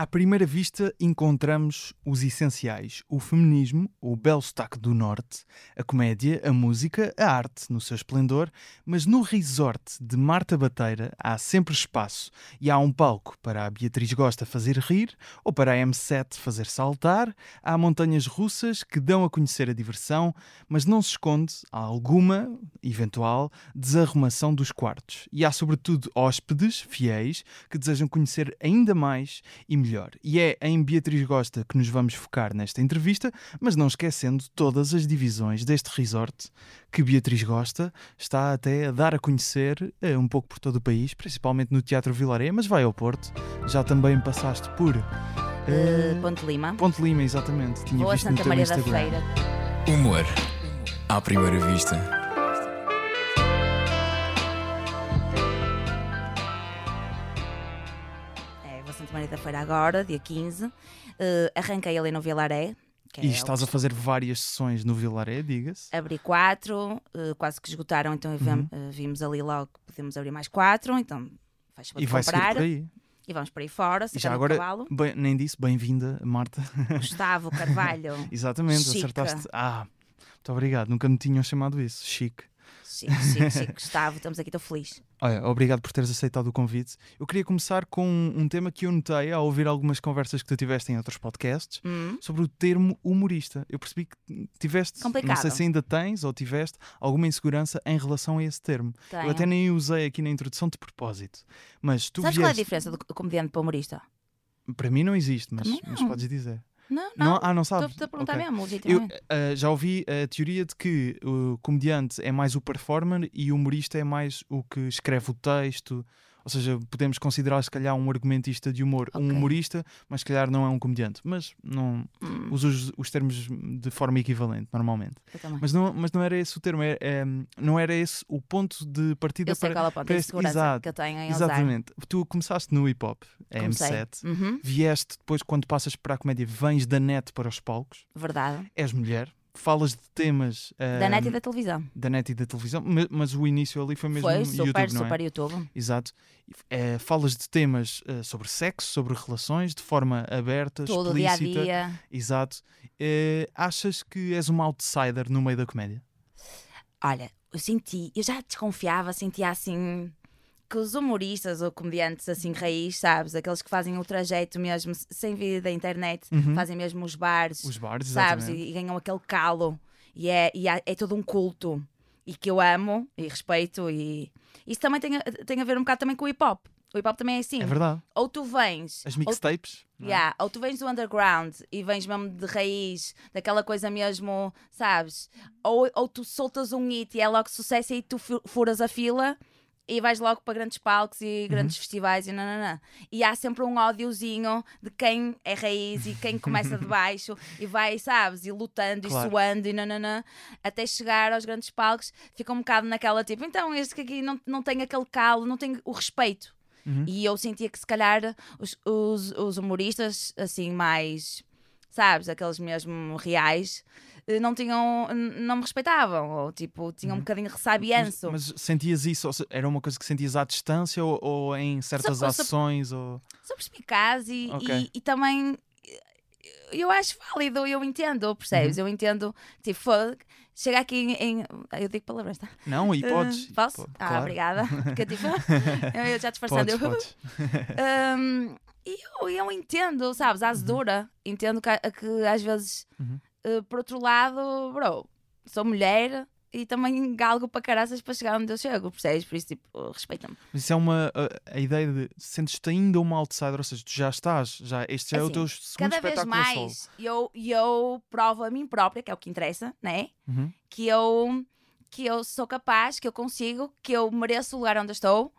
À primeira vista, encontramos os essenciais: o feminismo, o belo sotaque do Norte, a comédia, a música, a arte no seu esplendor, mas no resort de Marta Bateira há sempre espaço e há um palco para a Beatriz Gosta fazer rir ou para a M7 fazer saltar, há montanhas russas que dão a conhecer a diversão, mas não se esconde alguma, eventual, desarrumação dos quartos. E há, sobretudo, hóspedes fiéis que desejam conhecer ainda mais e melhor melhor. E é em Beatriz Gosta que nos vamos focar nesta entrevista, mas não esquecendo todas as divisões deste resort que Beatriz Gosta está até a dar a conhecer eh, um pouco por todo o país, principalmente no Teatro Vilaré, mas vai ao Porto. Já também passaste por. Uh, Ponte Lima. Ponte Lima, exatamente. Tinha Boa visto Santa Maria da Feira. Humor à primeira vista. Maria da Feira agora, dia 15. Uh, arranquei ali no Vilaré. e é estás a fazer várias sessões no Vilaré, diga-se? Abri quatro, uh, quase que esgotaram, então uhum. uh, vimos ali logo que podemos abrir mais quatro, então faz E vai comprar. por aí. E vamos para aí fora, e já agora, bem, nem disse, bem-vinda, Marta. Gustavo Carvalho. Exatamente, Chique. acertaste. Ah, muito obrigado, nunca me tinham chamado isso. Chique. Sim, sim, sim, Gustavo, estamos aqui, estou feliz. Olha, obrigado por teres aceitado o convite. Eu queria começar com um tema que eu notei ao ouvir algumas conversas que tu tiveste em outros podcasts hum. sobre o termo humorista. Eu percebi que tiveste, Complicado. não sei se ainda tens ou tiveste alguma insegurança em relação a esse termo. Tenho. Eu até nem usei aqui na introdução de propósito. Mas tu Sabes vieste... qual é a diferença do comediante para humorista? Para mim não existe, mas, não. mas podes dizer. Não, não. não ah, não sabe? Estou a perguntar okay. mesmo, legitimamente. Eu uh, já ouvi a teoria de que o comediante é mais o performer e o humorista é mais o que escreve o texto, ou seja, podemos considerar se calhar um argumentista de humor okay. um humorista, mas se calhar não é um comediante. Mas não hum. uso os, os, termos de forma equivalente, normalmente. Mas não, mas não era esse o termo, é, é, não era esse o ponto de partida eu sei para, qual é o ponto para de Exato, que eu tenho em Exatamente. Usar. Tu começaste no hip hop, a M7, uhum. vieste depois, quando passas para a comédia, vens da net para os palcos. Verdade. És mulher, falas de temas da net e da televisão. Da net e da televisão, mas, mas o início ali foi mesmo foi, super, YouTube, não é? super YouTube. Exato. É, falas de temas uh, sobre sexo, sobre relações, de forma aberta, Todo explícita. Dia a dia. Exato. Uh, achas que és uma outsider no meio da comédia? Olha, eu senti, eu já desconfiava, sentia assim que os humoristas ou comediantes assim raiz, sabes? Aqueles que fazem o trajeto mesmo sem vida da internet, uhum. fazem mesmo os bares, os bares sabes? E, e, ganham aquele calo. E, é, e é, é todo um culto. E que eu amo e respeito. E isso também tem a, tem a ver um bocado também com o hip hop. O hip hop também é assim. É verdade. Ou tu vens. As mixtapes. Ou, é? yeah, ou tu vens do underground e vens mesmo de raiz, daquela coisa mesmo, sabes? Ou, ou tu soltas um hit e é logo sucesso e tu furas a fila e vais logo para grandes palcos e grandes uhum. festivais e nananã. E há sempre um ódiozinho de quem é raiz e quem começa de baixo e vai, sabes, e lutando claro. e suando e nananã, até chegar aos grandes palcos, fica um bocado naquela tipo, então este que aqui não, não tem aquele calo, não tem o respeito. Uhum. E eu sentia que se calhar os, os, os humoristas assim mais, sabes, aqueles mesmo reais, eh, não tinham, não me respeitavam, ou tipo, tinham um uhum. bocadinho de ressabianço. Mas, mas, sentias isso, era uma coisa que sentias à distância ou, ou em certas sou, ações? Sou, ou... sou perspicaz e, okay. e, e, também eu acho válido, eu entendo, percebes? Uhum. Eu entendo, tipo, chega aqui em, em, Eu digo palavras, tá? Não, e podes. Uh, posso? ah, claro. obrigada. Porque, tipo, eu já disfarçando. Podes, podes. um, e eu, eu entendo, sabes? A uhum. Uhum. Entendo que, que às vezes. Uhum Uh, por outro lado, bro, sou mulher e também galgo para caraças para chegar onde eu chego, percebes? Por isso, tipo, respeita-me. Mas isso é uma. A, a ideia de. Sentes-te ainda uma outsider, ou seja, tu já estás, já, este já é, o assim, teu segundo cada vez mais eu, eu provo a mim própria, que é o que interessa, né? Uhum. Que eu. Que eu sou capaz, que eu consigo, que eu mereço o lugar onde estou,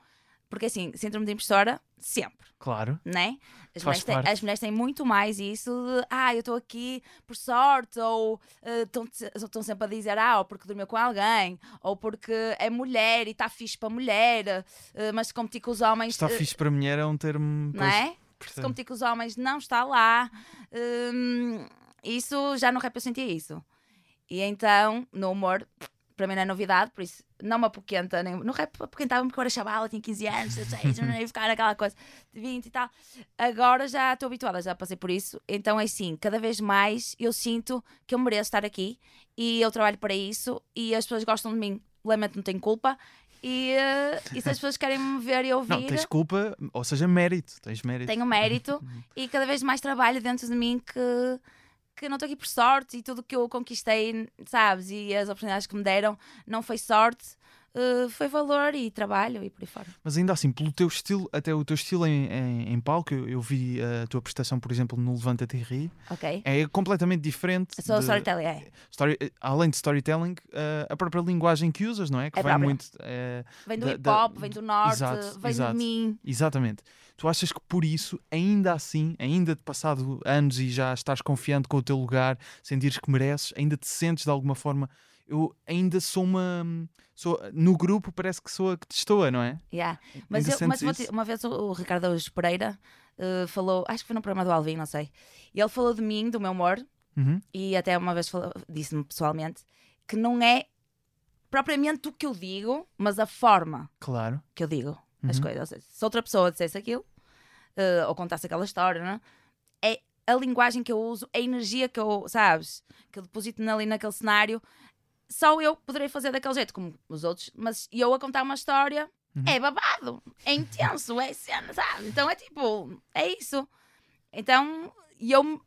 porque assim, síndrome de impostora, sempre. Claro. Né? As mulheres, têm, as mulheres, têm, muito mais isso de ah, eu estou aqui por sorte, ou estão uh, sempre a dizer ah, ou porque dormiu com alguém, ou porque é mulher e está fixe para mulher, uh, mas se competir com os homens. Está uh, fixe para mulher é um termo. Não é? Se competir com os homens não está lá. Um, isso já no rap eu sentia isso. E então, no humor, para mim não é novidade, por isso não me apoquenta, nem, não apoquentava-me porque eu era chavala, tinha 15 anos, 16, não ia ficar naquela coisa de 20 e tal. Agora já estou habituada, já passei por isso, então é assim, cada vez mais eu sinto que eu mereço estar aqui e eu trabalho para isso e as pessoas gostam de mim, lamento não tenho culpa. E, eh, e se as pessoas querem me ver e ouvir, Não, tens culpa, ou seja, mérito. Tens mérito. tenho mérito e cada vez mais trabalho dentro de mim que, que não estou aqui por sorte e tudo que eu conquistei, sabes, e as oportunidades que me deram não foi sorte, eh, foi valor e trabalho e por aí fora. Mas ainda assim, pelo teu estilo, até o teu estilo em, em, em palco, eu, eu vi a tua prestação, por exemplo, no Levanta-te e Ri, é completamente diferente. Sou de- storyteller, é. story- além de storytelling, eh, a própria linguagem que usas, não é? Que É própria. muito. eh, Vem do da- hip da- hop, vem do norte, Exato, vem exato. de mim. Exatamente. Tu achas que por isso, ainda assim, ainda de passado anos e já estás confiante com o teu lugar, sentires que mereces, ainda te sentes de alguma forma. Eu ainda sou uma. Sou, no grupo parece que sou a que te estou, não é? Yeah. Mas, eu, mas te- uma vez o, o Ricardo Araújo Pereira eh, falou, acho que foi no programa do Alvin, não sei. E ele falou de mim, do meu humor, Uhum. e até uma vez disse-me pessoalmente que não é propriamente o que eu digo, mas a forma Claro. que eu digo as Uhum. coisas. Ou seja, se outra pessoa dissesse aquilo, eh, ou contasse aquela história, não é? é a linguagem que eu uso, a energia que eu, sabes, que eu deposito ali naquele cenário, só eu poderei fazer daquele jeito, como os outros, mas eu a contar uma história Uhum. é babado, é intenso, é cena, sabe? Então é tipo, é isso. Então, eu,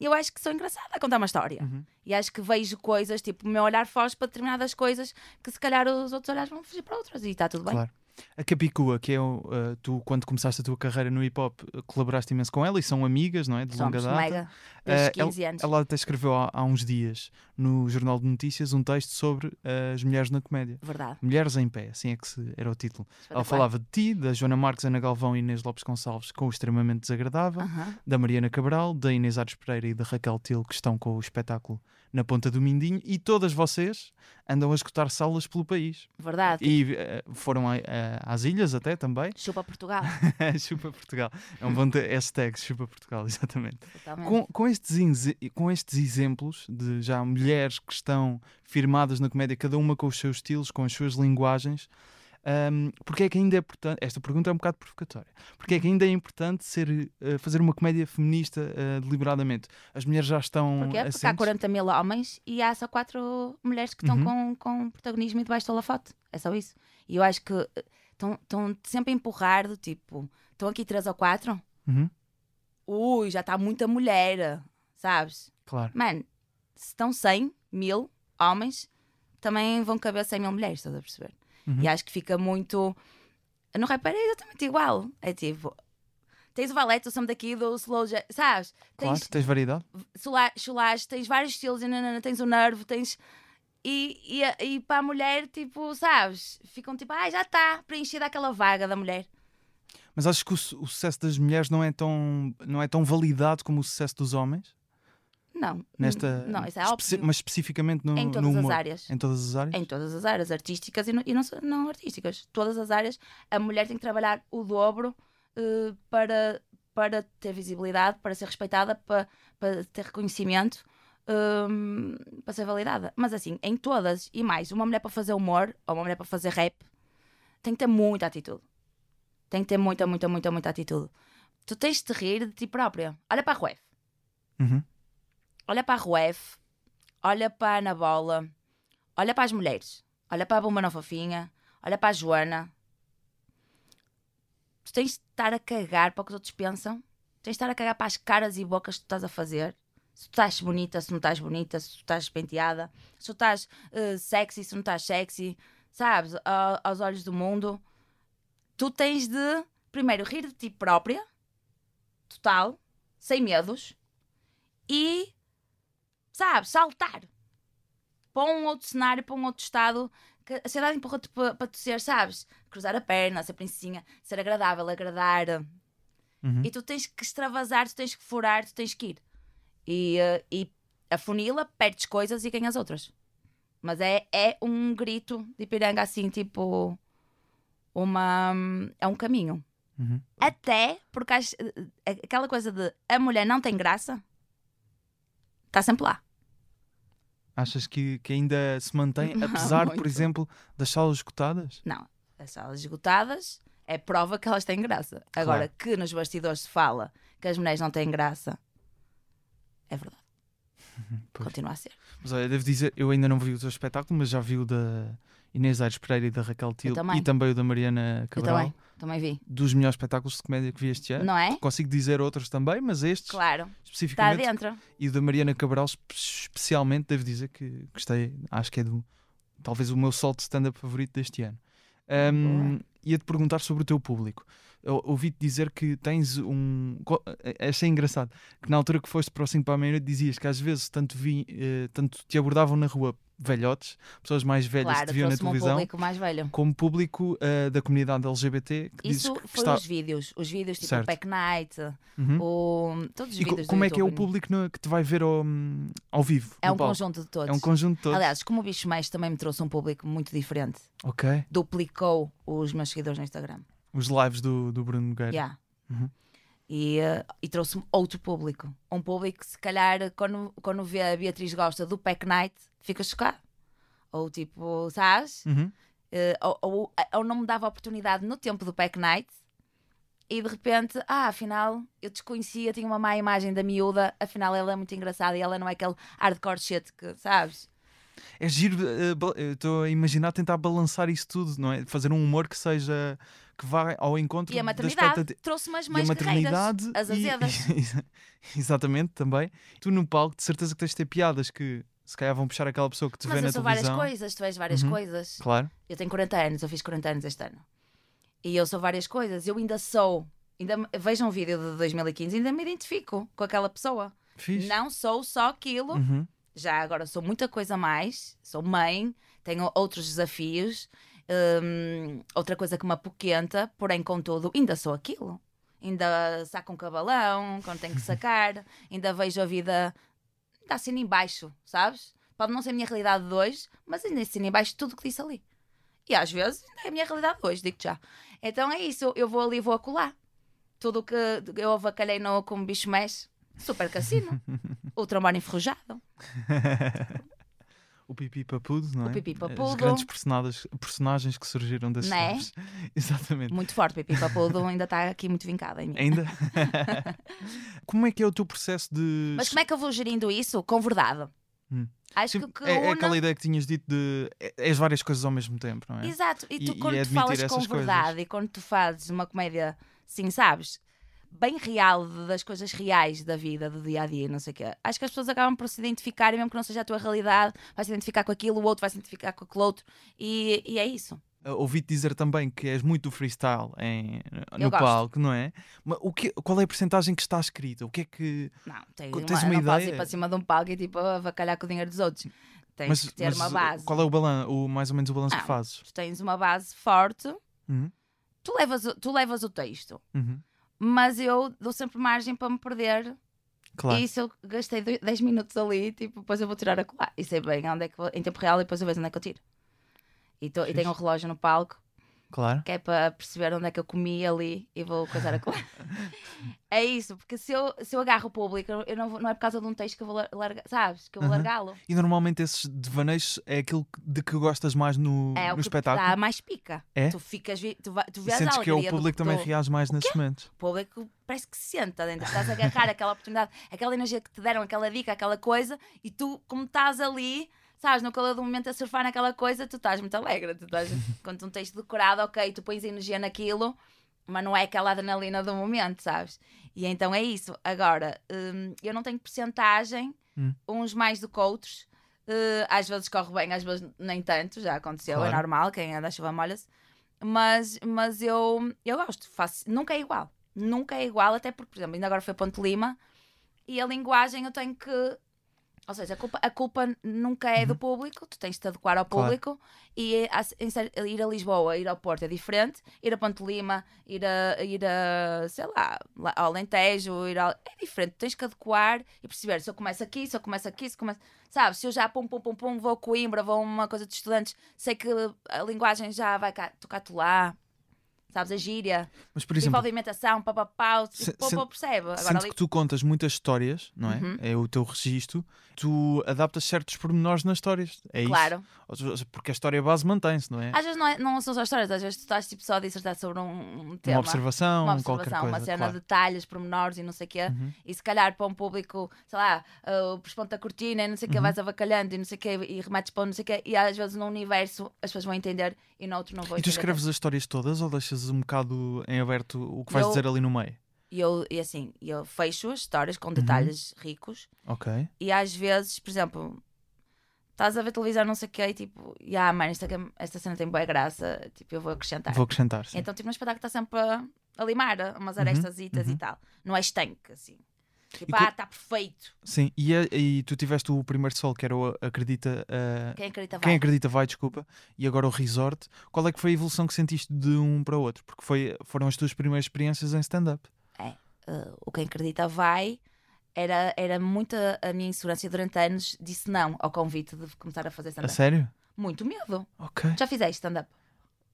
eu acho que sou engraçada a contar uma história. Uhum. E acho que vejo coisas, tipo, o meu olhar foge para determinadas coisas que se calhar os outros olhares vão fugir para outras e está tudo bem. Claro. A Capicua, que é uh, tu, quando começaste a tua carreira no hip hop, uh, colaboraste imenso com ela e são amigas, não é? De longa Somos data. mega, desde Eh, 15 anos. Ela até escreveu há, há uns dias no Jornal de Notícias um texto sobre uh, as mulheres na comédia. Verdade. Mulheres em pé, assim é que se- era o título. Ela falava de ti, da Joana Marques, Ana Galvão e Inês Lopes Gonçalves com o extremamente desagradável, Aham. da Mariana Cabral, da Inês Ares Pereira e da Raquel Til, que estão com o espetáculo na ponta do Mindinho, e todas vocês andam a escutar salas pelo país. Verdade. E eh, foram a- a- às ilhas até também. Chupa Portugal. Chupa Portugal. É um bom hashtag, Chupa Portugal, exatamente. Totalmente. Com, com, estes, com estes exemplos de já mulheres que estão firmadas na comédia, cada uma com os seus estilos, com as suas linguagens, hum, porque é que ainda é importante? Esta pergunta é um bocado provocatória. Porque é que ainda é importante ser, eh, fazer uma comédia feminista eh, deliberadamente? As mulheres já estão. Porquê? Porque há assentes? 40 mil homens e há só 4 mulheres que estão Uhum. com, com protagonismo e debaixo do holofote. É só isso. E eu acho que eh, estão estão sempre a empurrar do tipo, estão aqui 3 ou 4? Uhum, Ui, já está muita mulher, sabes? claro. Mano, se estão 100 mil homens, também vão caber 100 mil mulheres, estás a perceber? Uhum. E acho que fica muito. No rap é exatamente igual. É tipo. Tens o valete, o som daqui, do slow jazz, sabes? Claro, Tens tens variedade. chulage, tens vários estilos, e nanana, tens o nervo, tens. E, e, e para a mulher, tipo, sabes? Ficam tipo, ah, já está preenchida aquela vaga da mulher. Mas achas que o, o sucesso das mulheres não é, tão, não é tão validado como o sucesso dos homens? Não. Nesta, Não, isso é especi- mas especificamente no, Em no todas as humor? áreas. Em todas as áreas? Em todas as áreas, artísticas e não, e não, não artísticas. Todas as áreas, a mulher tem que trabalhar o dobro eh, para, para ter visibilidade, para ser respeitada, para, para ter reconhecimento, hum, para ser validada. Mas assim, em todas e mais, uma mulher para fazer humor ou uma mulher para fazer rap tem que ter muita atitude. Tem que ter muita, muita, muita, muita atitude. Tu tens de rir de ti própria. Olha para a Ruef. Uhum. Olha para a Ruef, olha para a Ana Bola, olha para as mulheres, olha para a Bomba Fofinha, olha para a Joana. Tu tens de estar a cagar para o que os outros pensam, tens de estar a cagar para as caras e bocas que tu estás a fazer. Se tu estás bonita, se não estás bonita, se tu estás penteada, se tu estás eh, sexy, se não estás sexy, sabes? A- aos olhos do mundo, tu tens de, primeiro, rir de ti própria, total, sem medos, e sabe, saltar para um outro cenário, para um outro estado que a sociedade empurrou-te para, para tu ser, sabes, cruzar a perna, ser princesinha, ser agradável, agradar. Uhum. E tu tens que extravasar, tu tens que furar, tu tens que ir. E, eh, e a funila, perdes coisas e ganhas outras. Mas é, é um grito de piranga assim, tipo. Uma. É um caminho. Uhum. Até porque as- eh, aquela coisa de a mulher não tem graça está sempre lá. Achas que, que ainda se mantém, apesar, por muito. exemplo, das salas esgotadas? Não, as salas esgotadas é prova que elas têm graça. Agora, que nos bastidores se fala que as mulheres não têm graça, é verdade. Pois. Continua a ser. Mas olha, devo dizer, eu ainda não vi o teu espetáculo, mas já vi o da Inês Aires Pereira e da Raquel Til também. e também o da Mariana Eu Cabral. também, também vi. Dos melhores espetáculos de comédia que vi este ano. Não é? Consigo dizer outros também, mas estes Claro, está especificamente dentro. e o da Mariana Cabral espe- especialmente devo dizer que gostei, acho que é do talvez o meu solo de stand-up favorito deste ano. Um, Ia-te perguntar sobre o teu público. Ouvi-te dizer que tens um. eh, Achei engraçado que na altura que foste para o 5 para a meia-noite dizias que às vezes tanto, vi, eh, tanto te abordavam na rua velhotes, pessoas mais velhas que Claro, te viam na televisão, público mais velho. como público eh, da comunidade LGBT que Isso que foi está... os vídeos. Os vídeos tipo Certo. o Pack Night, Uhum. o... todos os E vídeos do como é que é o público no- que te vai ver ao, ao vivo? É um palco? conjunto de todos. É um conjunto de todos. Aliás, como o Bicho Mais também me trouxe um público muito diferente. ok. Duplicou os meus seguidores no Instagram. Os lives do, do Bruno Nogueira. Yeah. Uhum. E, eh, e trouxe-me outro público. Um público que, se calhar, quando, quando vê a Beatriz Gosta do Pack Night, fica chocado. Ou tipo, sabes? Uhum. Eh, ou, ou, ou não me dava oportunidade no tempo do Pack Night e de repente, ah, afinal, eu desconhecia, tinha uma má imagem da miúda, afinal ela é muito engraçada e ela não é aquele hardcore shit que, sabes? É giro, eh, eu estou a imaginar tentar balançar isso tudo, não é? Fazer um humor que seja que vá ao encontro E a da maternidade expectativa. trouxe-me as E a mães maternidade as e- azedas. exatamente também. Tu no palco, de certeza que tens de ter piadas que se calhar vão puxar aquela pessoa que te Mas vê eu na sou várias televisão. coisas, tu vês várias Uhum. coisas. Claro. Eu tenho 40 anos, eu fiz 40 anos este ano. E eu sou várias coisas. Eu ainda sou. Ainda vejo um vídeo de 2015 ainda me identifico com aquela pessoa. Fiz. Não sou só aquilo. Uhum. Já agora sou muita coisa a mais. Sou mãe, tenho outros desafios. hum, outra coisa que me apoquenta, porém, contudo, ainda sou aquilo. Ainda saco um cabalão quando tenho que sacar. ainda vejo a vida ainda assim em baixo, sabes? Pode não ser a minha realidade de hoje, mas ainda assim em baixo tudo o que disse ali. E às vezes ainda é a minha realidade de hoje, digo já. Então é isso, eu vou ali e vou acolá. Tudo o que eu avacalhei no como bicho mexe, super cassino. Ultramar enferrujado. o Pipi Papudo, não é? O Pipi As Papudo. grandes personagens, personagens que surgiram desses Né? lives. Exatamente. Muito forte, Pipi Papudo ainda está aqui muito vincada em mim. Ainda? Como é que é o teu processo de. Mas como é que eu vou gerindo isso? Com verdade. Hum. Acho Sim, que, que é, é une- aquela ideia que tinhas dito de. é- És várias coisas ao mesmo tempo, não é? Exato, e tu E- e quando tu falas com essas coisas. verdade e quando tu fazes uma comédia, sim, sabes, bem real, das coisas reais da vida, do dia a dia, não sei o quê, acho que as pessoas acabam por se identificar, e mesmo que não seja a tua realidade, vai se identificar com aquilo, o outro vai se identificar com aquele outro, e, e é isso. Ouvi-te dizer também que és muito freestyle em, no palco, não é? Mas o que, qual é a porcentagem que está escrita? O que é que. Não, tens, uma, uma não podes ideia? ir para cima de um palco e tipo avacalhar com o dinheiro dos outros. Tens que ter uma base. Qual é o balanço, o, mais ou menos o balanço que fazes? Tu tens uma base forte, Uhum, tu levas, o- tu levas o texto, uhum, mas eu dou sempre margem para me perder Claro. E se eu gastei dois- 10 minutos ali, tipo, depois eu vou tirar a colar. E sei bem onde é que vou, em tempo real e depois eu vejo onde é que eu tiro. E, tô- e tenho um relógio no palco Claro. que é para perceber onde é que eu comi ali e vou coisar a colar. é isso, porque se eu, se eu agarro o público, eu não, vou- não é por causa de um texto que eu vou lar- largar, sabes? Que eu vou Aham. largá-lo. E normalmente esses devaneios é aquilo de que gostas mais no, É o no espetáculo? dá mais pica. É? Tu ficas, tu, tu vês a sentes que é o público também tu- reage mais nesses momentos. O público parece que se senta dentro. Estás a agarrar aquela oportunidade, aquela energia que te deram, aquela dica, aquela coisa, e tu, como estás ali, sabes, no calor do momento a surfar naquela coisa, tu estás muito alegre. Tu estás, quando tu não tens decorado, ok, tu pões energia naquilo, mas não é aquela adrenalina do momento, sabes? E então é isso. Agora, hum, eu não tenho percentagem, Hum. uns mais do que outros. Uh, às vezes corre bem, às vezes nem tanto, já aconteceu, Claro. é normal, quem anda a chuva molha-se. Mas, mas eu, eu gosto, faço, nunca é igual. Nunca é igual, até porque, por exemplo, ainda agora foi Ponte Lima e a linguagem eu tenho que. Ou seja, a culpa, a culpa nunca é do público, tu tens de te adequar ao Uhum. Claro. público e a- ser- ir a Lisboa, ir ao Porto é diferente, ir a Ponte Lima, ir a, ir a sei lá, ao Alentejo, ir ao, é diferente, tens que adequar e perceber se eu começo aqui, se eu começo aqui, se começo. Sabe, se eu já pum pum pum pum vou a Coimbra, vou a uma coisa de estudantes, sei que a linguagem já vai cá, tocar-te lá. Sabes, a gíria, Mas, por exemplo, desenvolvimentação, papapau, Se- tipo, percebe? Agora ali, que tu contas muitas histórias, não é? Uhum. É o teu registro, tu adaptas certos pormenores nas histórias. É isso? claro. Ou seja, Porque a história base mantém-se, não é? Às vezes não, é- não são só histórias, às vezes tu estás tipo, só a dissertar sobre um, um tema. uma observação, uma qualquer observação, coisa. uma cena claro. de detalhes, pormenores e não sei o quê. Uhum. E se calhar para um público, sei lá, uh, por ponto da cortina e não sei o quê, Uhum. vais avacalhando e não sei o quê, e remates para não sei o quê, e às vezes num universo as pessoas vão entender e no outro não vão E tu escreves as histórias todas ou deixas um bocado em aberto o que vais Eu- dizer ali no meio? E eu, e assim, eu fecho as histórias Uhum. com detalhes ricos Ok. e às vezes, por exemplo, estás a ver televisão, não sei o quê, e tipo, ah, mano, esta, esta cena tem boa graça, tipo, eu vou acrescentar. Vou acrescentar. Sim. Então, tipo, no espetáculo está sempre a, a limar umas arestas uhum. e tal. Não é estanque, assim. Tipo, ah, está perfeito. Sim, e, a- e tu tiveste o primeiro sol que era o Acredita. ah, Quem acredita vai. Quem acredita vai, desculpa, e agora o Resort. Qual é que foi a evolução que sentiste de um para o outro? Porque foi, foram as tuas primeiras experiências em stand-up. Uh, o quem acredita vai. Era, era muita a minha insegurança durante anos disse não ao convite de começar a fazer A stand-up. sério? Muito medo. Ok. Já fizeste stand-up?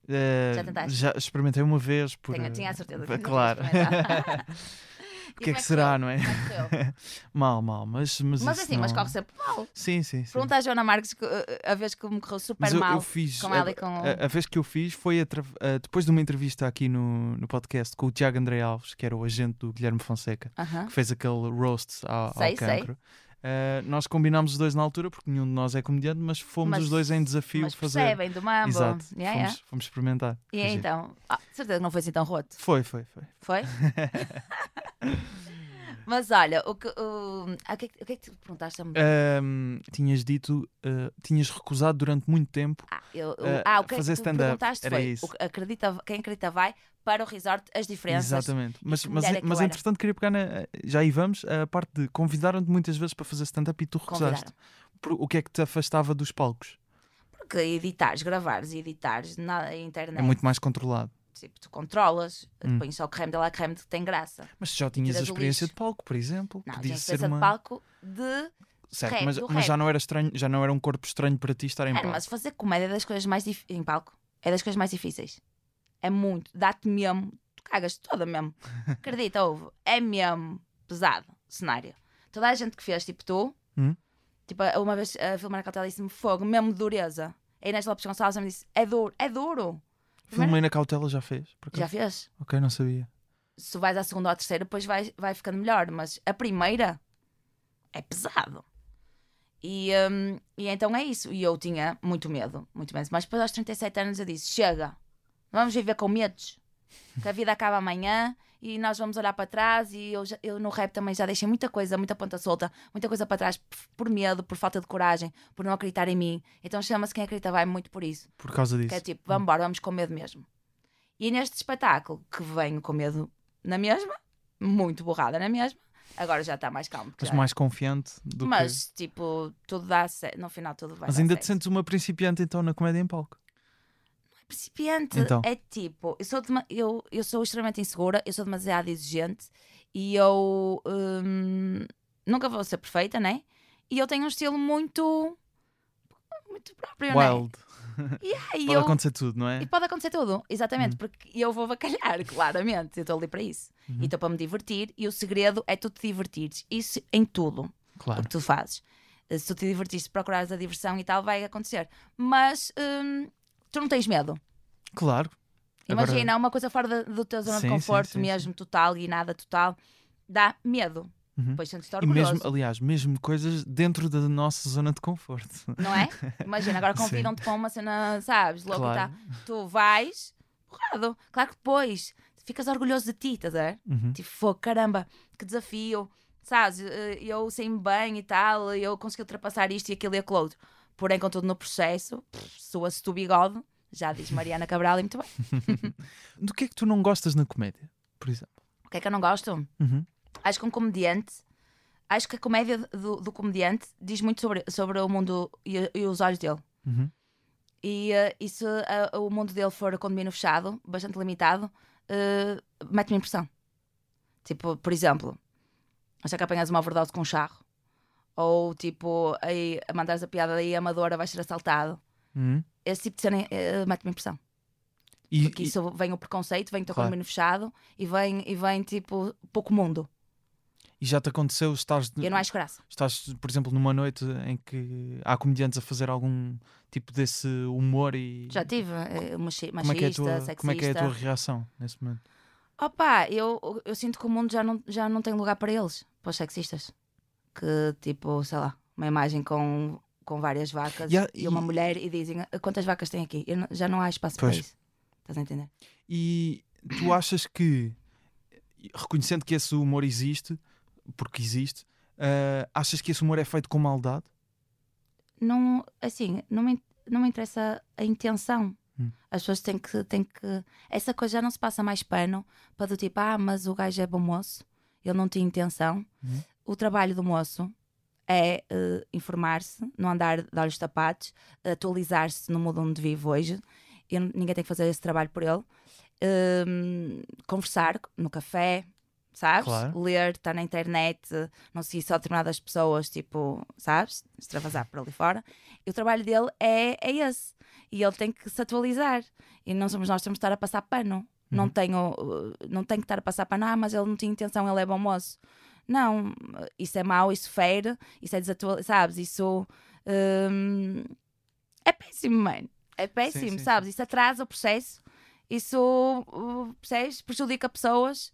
Eh, Já tentaste? já experimentei uma vez. Por, eh, tinha a certeza. Claro. O que é que será, não é? Mal, mal, mas. Mas, Mas assim, mas não- corre sempre mal. Sim, sim, sim. Pergunta à Joana Marques que, uh, a vez que me correu super Mas eu, mal. eu fiz. com a, ela e com- a, a vez que eu fiz foi atra- a- depois de uma entrevista aqui no, no podcast com o Tiago André Alves, que era o agente do Guilherme Fonseca, Aham. que fez aquele roast ao, ao Sei, sei. Eh, nós combinámos os dois na altura, porque nenhum de nós é comediante, mas fomos Mas- os dois em desafio Mas fazer. percebem do mambo. Exato, Yeah, fomos, yeah. fomos experimentar. E giro. então, ah, certeza que não foi assim tão roto. Foi, foi, foi. Foi? Mas olha, o que, o, ah, o que, é que- o que é que tu perguntaste? Ahm, tinhas dito, ah, tinhas recusado durante muito tempo. Ah, eu, eh, ah, o que é fazer que tu stand-up, perguntaste era foi isso. o acredita, quem acredita vai para o resort as diferenças. Exatamente. Mas, mas, é mas entretanto queria pegar na. Já aí vamos, a parte de convidaram-te muitas vezes para fazer stand-up e tu recusaste. Por- o que é que te afastava dos palcos? Porque editares, gravares e editares na internet, É muito mais controlado. Tipo, tu controlas, Hum. pões só o creme de la creme que tem graça. Mas tu já tinhas a experiência de palco, por exemplo. Não, Podia tinha ser experiência uma. de palco de. Certo, rap, mas, mas já não era estranho, já não era um corpo estranho para ti estar em palco. mas fazer comédia é das coisas mais difíceis. Em palco, é das coisas mais difíceis. É muito. Dá-te mesmo. Tu cagas toda mesmo. Acredita, ouve. É mesmo pesado cenário. Toda a gente que fez, tipo tu, Hum? tipo, uma vez a filmar na cautela disse-me fogo, mesmo dureza. A Inês Lopes Gonçalves me disse: é duro, é duro. Filmei na cautela já fez? Já fez? Ok, não sabia. Se tu vais à segunda ou à terceira, depois vai, vai ficando melhor. Mas a primeira é pesado. E, hum, e então é isso. E eu tinha muito medo, muito medo. Mas depois aos 37 anos eu disse: chega, vamos viver com medos. Que a vida acaba amanhã e nós vamos olhar para trás. E eu, eu no rap também já deixei muita coisa, muita ponta solta, muita coisa para trás por medo, por falta de coragem, por não acreditar em mim. Então chama-se Quem Acredita Vai muito por isso. Por causa disso. Que é tipo, vamos embora, vamos com medo mesmo. E neste espetáculo, que venho com medo na mesma, muito borrada na mesma, agora já está mais calmo. Mas já- mais confiante do que. mas, tipo, tudo dá certo. No final, tudo vai Mas ainda te sentes uma principiante então na comédia em palco. Principiante Então. é tipo, eu sou, dema- eu, eu sou extremamente insegura, eu sou demasiado exigente e eu hum, nunca vou ser perfeita, né? E eu tenho um estilo muito. muito próprio, né? Wild. Yeah, e Pode eu- acontecer tudo, não é? E pode acontecer tudo, exatamente, porque eu vou bacalhar, claramente. Eu estou ali para isso. Uhum. E estou para me divertir, e o segredo é tu te divertires. Isso em tudo o Claro. que tu fazes. Eh, Se tu te divertires, procurares a diversão e tal, vai acontecer. Mas hum, tu não tens medo. Claro. Agora- Imagina, uma coisa fora da, do teu zona Sim, de sim, conforto, sim, mesmo total e nada total, dá medo. Uhum. Depois sentes-te E orgulhoso. mesmo, aliás, mesmo coisas dentro da nossa zona de conforto. Não é? Imagina, agora Sim. convidam-te para uma cena, sabes? Louco e Claro. tal. Tu vais, porrado. Claro que depois ficas orgulhoso de ti, estás a ver? Uhum. Tipo, caramba, que desafio. Sabes, eh, eu sem bem e tal, eu consegui ultrapassar isto e aquilo e aquilo outro. Porém, contudo, no processo, soa-se tu bigode, já diz Mariana Cabral e muito bem. Do que é que tu não gostas na comédia, por exemplo? O que é que eu não gosto? Uhum. Acho que um comediante, acho que a comédia do, do comediante diz muito sobre, sobre o mundo e, e os olhos dele. Uhum. E, eh, e se eh, o mundo dele for condomínio fechado, bastante limitado, eh, mete-me impressão. Tipo, por exemplo, achar que apanhas uma overdose com um charro. Ou tipo, aí, a mandares a piada aí amadora vais ser assaltado. Uhum. Esse tipo de cena eh, mete-me impressão. E, Porque e- isso vem o preconceito, vem o teu Claro. fechado e vem, e vem tipo pouco mundo. e já te aconteceu, estás, eu não acho graça. estás, por exemplo, numa noite em que há comediantes a fazer algum tipo desse humor e Já tive eh, machi- como é, que é a machista, tua, sexista. como é que é a tua reação nesse momento? Opa, eu, eu sinto que o mundo já não, já não tem lugar para eles, para os sexistas. Que tipo, sei lá, uma imagem com, com várias vacas E e, uma e- mulher e dizem "Ah, quantas vacas tem aqui? Não- já não há espaço Pois. para isso. Estás a entender? E tu achas que, reconhecendo que esse humor existe, porque existe, ah, achas que esse humor é feito com maldade? Não, assim, não me, não me interessa a intenção. Hum. As pessoas têm que, têm que. Essa coisa já não se passa mais pano para do tipo, ah, mas o gajo é bom moço, ele não tinha intenção. Uhum. O trabalho do moço é eh, informar-se, não andar de olhos tapados, atualizar-se no mundo onde vive hoje. Eu não- ninguém tem que fazer esse trabalho por ele. Hum, conversar no café, sabes? Claro. Ler, estar na internet, não seguir só determinadas pessoas, tipo, sabes? Extravasar por ali fora. E o trabalho dele é, é esse. E ele tem que se atualizar. E não somos nós que temos de estar a passar pano. Não, Uhum. tenho, uh, não tenho que estar a passar pano, ah, mas ele não tinha intenção, ele é bom moço. Não, isso é mau, isso fere, isso é desatualizado, sabes? Isso hum, é péssimo, mano. É péssimo, sim, sabes? Isso atrasa o processo, isso uh, percebes? prejudica pessoas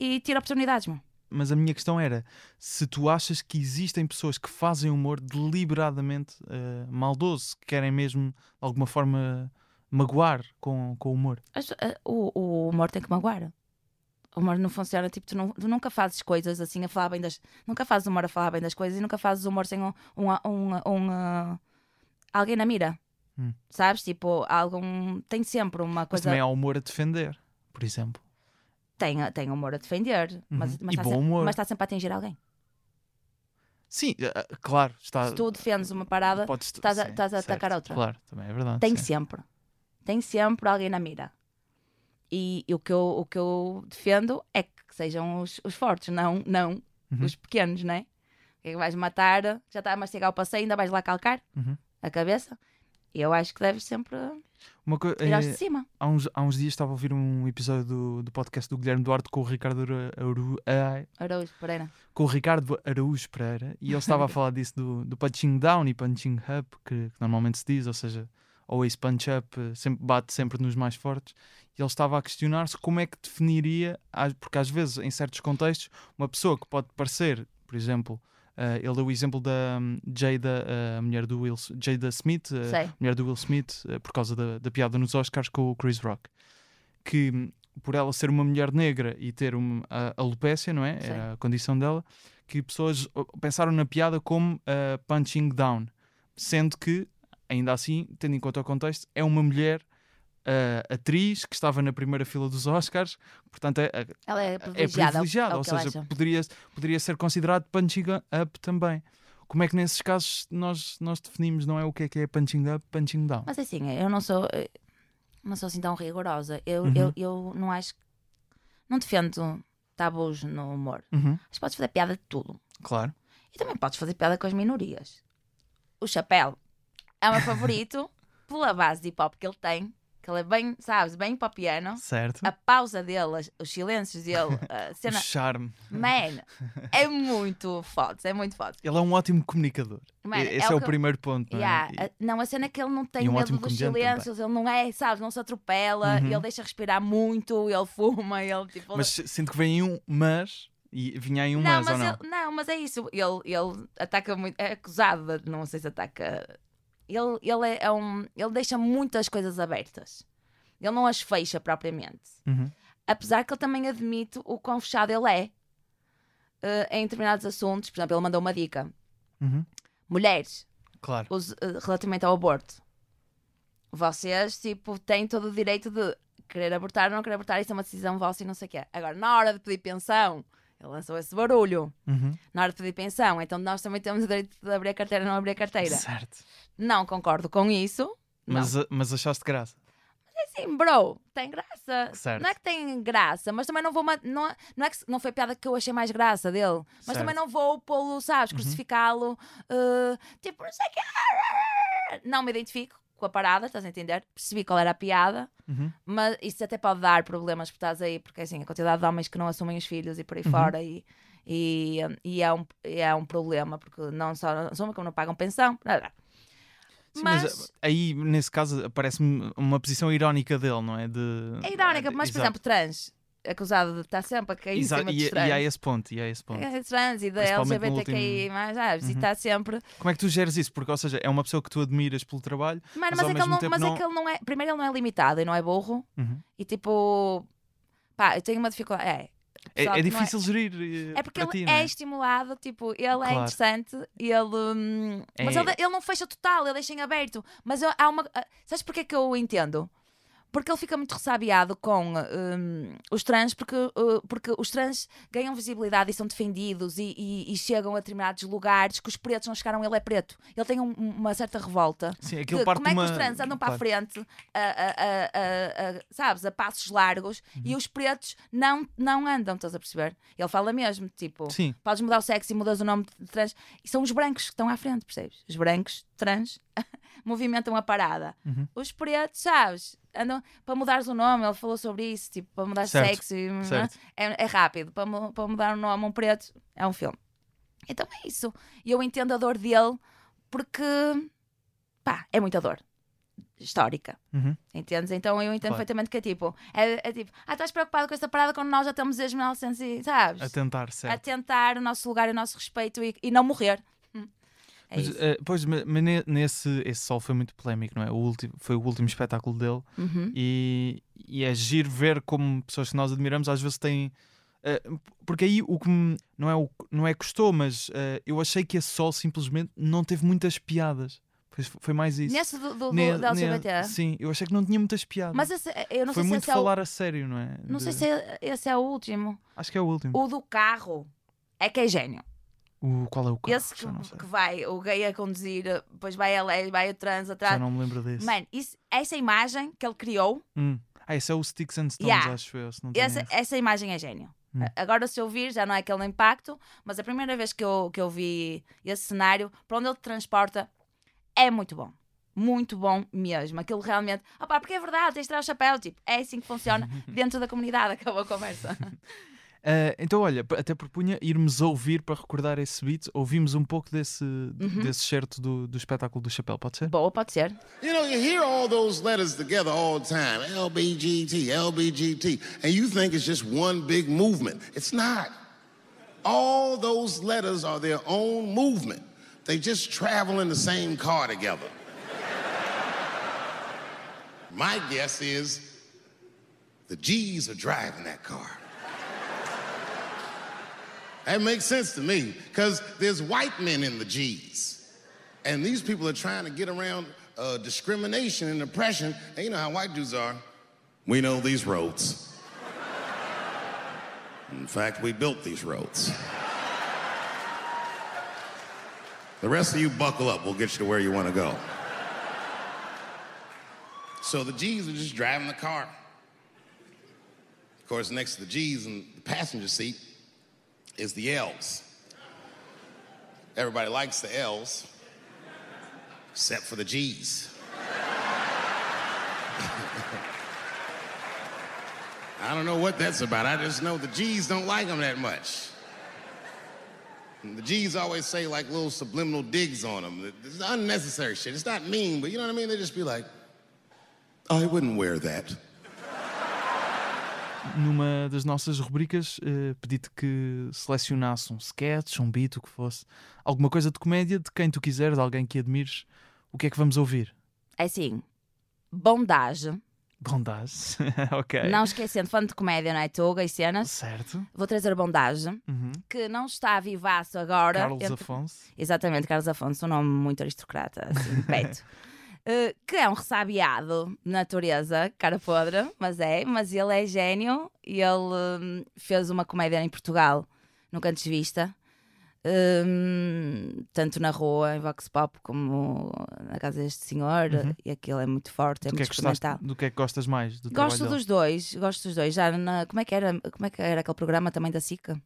e tira oportunidades, mano. Mas a minha questão era se tu achas que existem pessoas que fazem humor deliberadamente ah, maldoso, que querem mesmo de alguma forma magoar com, com o humor. Uh, o, o humor tem que magoar. O humor não funciona, tipo, tu, não- tu nunca fazes coisas assim a falar bem das. Nunca fazes humor a falar bem das coisas e nunca fazes humor sem um. um, um, um, uh, alguém na mira. Hum. Sabes? Tipo, algum. Tem sempre uma Mas coisa. também há humor a defender, por exemplo. Tem, tem humor a defender, mas, Uhum. mas, E está sempre, mas está sempre a atingir alguém. Sim, ah, ah, claro, está. Se tu defendes uma parada, podes- estás a- sim, estás a atacar certo, outra. Claro, também é verdade. tem sim. sempre. Tem sempre alguém na mira. E, e o, que eu, o que eu defendo é que sejam os, os fortes, não, não Uhum. os pequenos, não é? Que é que vais matar? Já está a mastigar o passeio, ainda vais lá calcar Uhum. a cabeça? Eu acho que deves sempre Uma co- virar-te eh, de cima. há, uns, há uns dias estava a ouvir um episódio do, do podcast do Guilherme Duarte com o Ricardo Aru- Araújo Pereira. com o Ricardo Araújo Pereira e ele estava a falar disso do, do punching down e punching up, que, que normalmente se diz, ou seja, always punch up, eh, sempre, bate sempre nos mais fortes. E ele estava a questionar-se como é que definiria, porque às vezes, em certos contextos, uma pessoa que pode parecer, por exemplo, eh, ele deu o exemplo da hum, Jada, eh, a mulher do Will, Jada Smith, Sei. mulher do Will Smith, por causa da, da piada nos Oscars com o Chris Rock, que hum, por ela ser uma mulher negra e ter uma, a alopécia, não é? Sim. Era a condição dela, que pessoas pensaram na piada como uh, punching down, sendo que, ainda assim, tendo em conta o contexto, é uma mulher uh, atriz que estava na primeira fila dos Oscars, portanto é, é Ela é é privilegiada. privilegiada, é o ou seja, poderia, poderia ser considerado punching up também. Como é que nesses casos nós, nós definimos, não é o que é que é punching up, punching down? Mas assim, eu não sou, eh, não sou assim tão rigorosa. Eu, Uhum. eu, eu não acho. Não defendo tabus no humor. Uhum, Mas podes fazer piada de tudo. claro. E também podes fazer piada com as minorias. O Chapéu é o meu favorito pela base de hip hop que ele tem, que ele é bem, sabes, bem popiano. Certo. A pausa dele, as- os silêncios dele, a O cena. charme. Man, é muito foda, é muito foda. Ele é um ótimo comunicador. Mano, E- Esse é, o o que- primeiro ponto. Não, é? Yeah, E- não, a cena é que ele não tem e um medo dos silêncios, ele não é, sabes, não se atropela, Uhum. ele deixa respirar muito, ele fuma, ele tipo. Mas sinto que vem um mas, e vinha aí um não, mas, ou não? ele- não, mas é isso. Ele, ele ataca muito. É acusado, de- não sei se ataca. Ele, ele, é, é um, ele deixa muitas coisas abertas. Ele não as fecha propriamente. Uhum. Apesar que ele também admite o quão fechado ele é eh, em determinados assuntos. Por exemplo, ele mandou uma dica: Uhum. mulheres, Claro. os, eh, relativamente ao aborto, vocês tipo, têm todo o direito de querer abortar ou não querer abortar. Isso é uma decisão vossa e não sei o quê. Agora, na hora de pedir pensão, ele lançou esse barulho. Uhum. na hora de pedir pensão, então nós também temos o direito de abrir a carteira ou não abrir a carteira. Certo. Não concordo com isso. Mas, mas achaste graça. Sim, bro, tem graça. Certo. Não é que tem graça, mas também não vou. Não, é- não, é que, não foi a piada que eu achei mais graça dele. Mas Certo. Uhum. também não vou pô-lo, sabes, crucificá-lo. eh, tipo, não sei o que. Não me identifico com a parada, estás a entender? Percebi qual era a piada, Uhum. mas isso até pode dar problemas por estás aí, porque assim, a quantidade de homens que não assumem os filhos e por aí Uhum. fora e, e, e é, um, é um problema, porque não só não assumem, como não pagam pensão. blá, blá. Sim, mas, Mas- uh, aí, nesse caso, parece-me uma posição irónica dele, não é? De, É irónica, mas por Exato. exemplo, trans, acusado de estar sempre a cair Exa- em cima e, dos e trans. há esse ponto, e há esse ponto. É trans e da LGBTQI, mas, sabes, e Uhum. está sempre. Como é que tu geres isso? Porque, ou seja, é uma pessoa que tu admiras pelo trabalho. Mano, Mas mas, é, que ele não, mas não- é que ele não é. Primeiro, ele não é limitado e não é burro. Uhum. E tipo. Pá, eu tenho uma dificuldade. É. É, é não difícil gerir. eh, É porque ele ti, não é estimulado, tipo, ele é Claro. interessante, ele. hum, Mas É. ele, ele não fecha total, ele deixa em aberto. Mas eu- há uma. ah, Sabes porquê que eu entendo? Porque ele fica muito ressabiado com hum, os trans, porque, uh, porque os trans ganham visibilidade e são defendidos e, e- e chegam a determinados lugares que os pretos não chegaram, ele é preto. Ele tem um- uma certa revolta. Sim, Que, aquilo parte como é que de os uma- trans andam para a claro. frente, a- a- a- sabes, a passos largos Uhum. e os pretos não, não andam, estás a perceber? Ele fala mesmo, tipo, Sim, podes mudar o sexo e mudas o nome de trans. E são os brancos que estão à frente, percebes? Os brancos, trans, movimentam a parada. Uhum. Os pretos, sabes, andam para mudares o nome. Ele falou sobre isso, tipo, para mudar Certo, sexo. e- certo. É, é rápido. Para, para mudar o nome a um preto, é um filme. Então é isso. E eu entendo a dor dele porque, pá, é muita dor histórica. Uhum. Entendes? Então eu entendo Claro. perfeitamente que é tipo, é, é tipo, ah, estás preocupado com esta parada quando nós já estamos desde 1900 e, sabes? a tentar, a certo. tentar o nosso lugar e o nosso respeito e, e não morrer. É Mas, eh, pois, mas mas ne- nesse esse sol foi muito polémico, não é? O último, foi o último espetáculo dele Uhum. e, e é giro ver como pessoas que nós admiramos às vezes têm. eh, porque aí o que me- não é, o, não é custou, mas eh, eu achei que esse sol simplesmente não teve muitas piadas. Pois foi mais isso. Nesse do, do, Ne- da ne- LGBT. sim, eu achei que não tinha muitas piadas. Mas esse, eu não foi sei muito se esse é o, falar a sério, não é? não sei De- se é- esse é o último. Acho que é o último. O do carro é que é gênio. O, qual é o carro? esse que, Já que vai, o gay a conduzir, depois vai a lei, vai o trans Já atrás. não me lembro desse. Mano, isso- essa imagem que ele criou, Hum. Ah, esse é o Sticks and Stones, Yeah. acho eu. Essa, essa imagem é gênio. Hum. Agora, se eu vir, já não é aquele impacto, mas a primeira vez que eu, que eu vi esse cenário, para onde ele te transporta, é muito bom. Muito bom mesmo. Aquilo realmente. Opá, porque é verdade, tens de tirar o chapéu. Tipo, é assim que funciona dentro da comunidade. Acabou a conversa. Ah, então, olha, até propunha irmos ouvir para recordar esse beat. Ouvimos um pouco desse, Uhum. desse certo do, do espetáculo do chapéu, pode ser? Boa, pode ser. You know, you hear all those letters together all the time LBGT, LBGT, and you think it's just one big movement. It's not. All those letters are their own movement, they just travel in the same car together. My guess is the G's are driving that car. That makes sense to me because there's white men in the G's. And these people are trying to get around uh, discrimination and oppression. And you know how white dudes are. We know these roads. In fact, we built these roads. The rest of you buckle up. We'll get you to where you want to go. So the G's are just driving the car. Of course, next to the G's in the passenger seat is the L's. Everybody likes the L's, except for the G's. I don't know what that's about. I just know the G's don't like them that much. And the G's always say like little subliminal digs on them. It's unnecessary shit. It's not mean, but you know what I mean? They just be like, oh, I wouldn't wear that. Numa das nossas rubricas, eh, pedi-te que selecionasse um sketch, um beat, o que fosse. Alguma coisa de comédia, de quem tu quiseres, de alguém que admires. O que é que vamos ouvir? É assim, bondage. Bondage. ok. Não esquecendo, fã de comédia, não é? Tuga e cenas. Certo. Vou trazer bondage, Uhum. que não está vivaço agora. Carlos entre- Afonso. Exatamente, Carlos Afonso, um nome muito aristocrata, assim, peito. Uh, que é um ressabiado de natureza, cara podre, mas é, mas ele é gênio e ele hum, fez uma comédia em Portugal, nunca antes vista, hum, tanto na rua, em Vox Pop, como na casa deste senhor, e aquilo é muito forte, é Do que, é muito gostaste, experimental. do que é que gostas mais? Do Gosto dos dois, gosto dos dois. Já na, como, é que era, como é que era aquele programa também da SICA?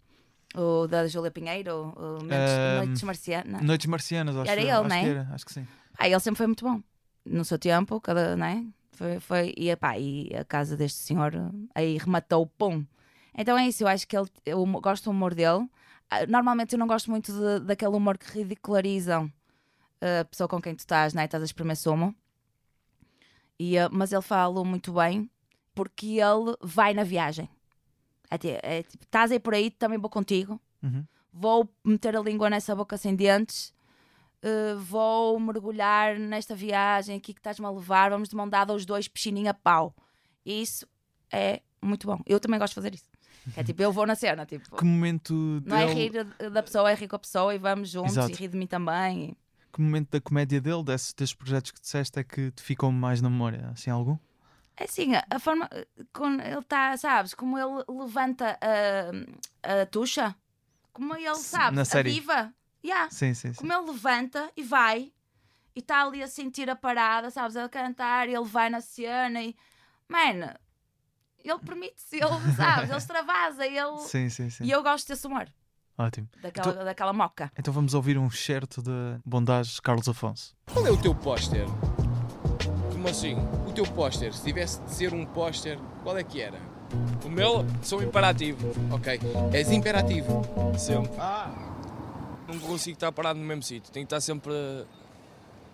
O da Júlia Pinheiro, o Noites, Ahm, Noites Marcianas. Noites Marcianas, acho, Era ele, acho não é? que era. Acho que sim. Ah, ele sempre foi muito bom. No seu tempo, cada, né? Foi, foi, e, epá, e a casa deste senhor aí rematou, pum. Então é isso, eu acho que ele, eu gosto do humor dele. Ah, Normalmente eu não gosto muito de- daquele humor que ridicularizam a pessoa com quem tu estás, né? Estás a espremer sumo. E, ah, mas ele fala muito bem porque ele vai na viagem. É, ti- é tipo, estás aí por aí, também vou contigo. Uhum. Vou meter a língua nessa boca sem dentes. Eh, vou mergulhar nesta viagem aqui que estás-me a levar. Vamos de mão dada os dois, piscininha pau. Isso é muito bom. Eu também gosto de fazer isso. É tipo, eu vou na cena, tipo, Que momento não é dele- rir da pessoa, é rir com a pessoa e vamos juntos Exato. e rir de mim também. que momento da comédia dele, desses, desses projetos que disseste, é que te ficou mais na memória? Assim, algum? É assim, a, forma como ele está, sabes, como ele levanta a, a tucha, como ele, S- sabes, na a série. diva. Yeah. Sim, sim, sim. Como ele levanta e vai e está ali a sentir a parada, sabes, a cantar, e ele vai na cena e. Mano, ele permite-se, ele, sabes, ele extravasa, ele. Sim, sim, sim. E eu gosto desse humor, Ótimo. daquela, Então- daquela moca. Então vamos ouvir um certo de Bondage Carlos Afonso. Qual é o teu póster? Como assim? O teu póster, se tivesse de ser um póster, qual é que era? O meu sou imperativo, Ok, és imperativo. sempre. Não consigo estar parado no mesmo sítio, tenho que estar sempre.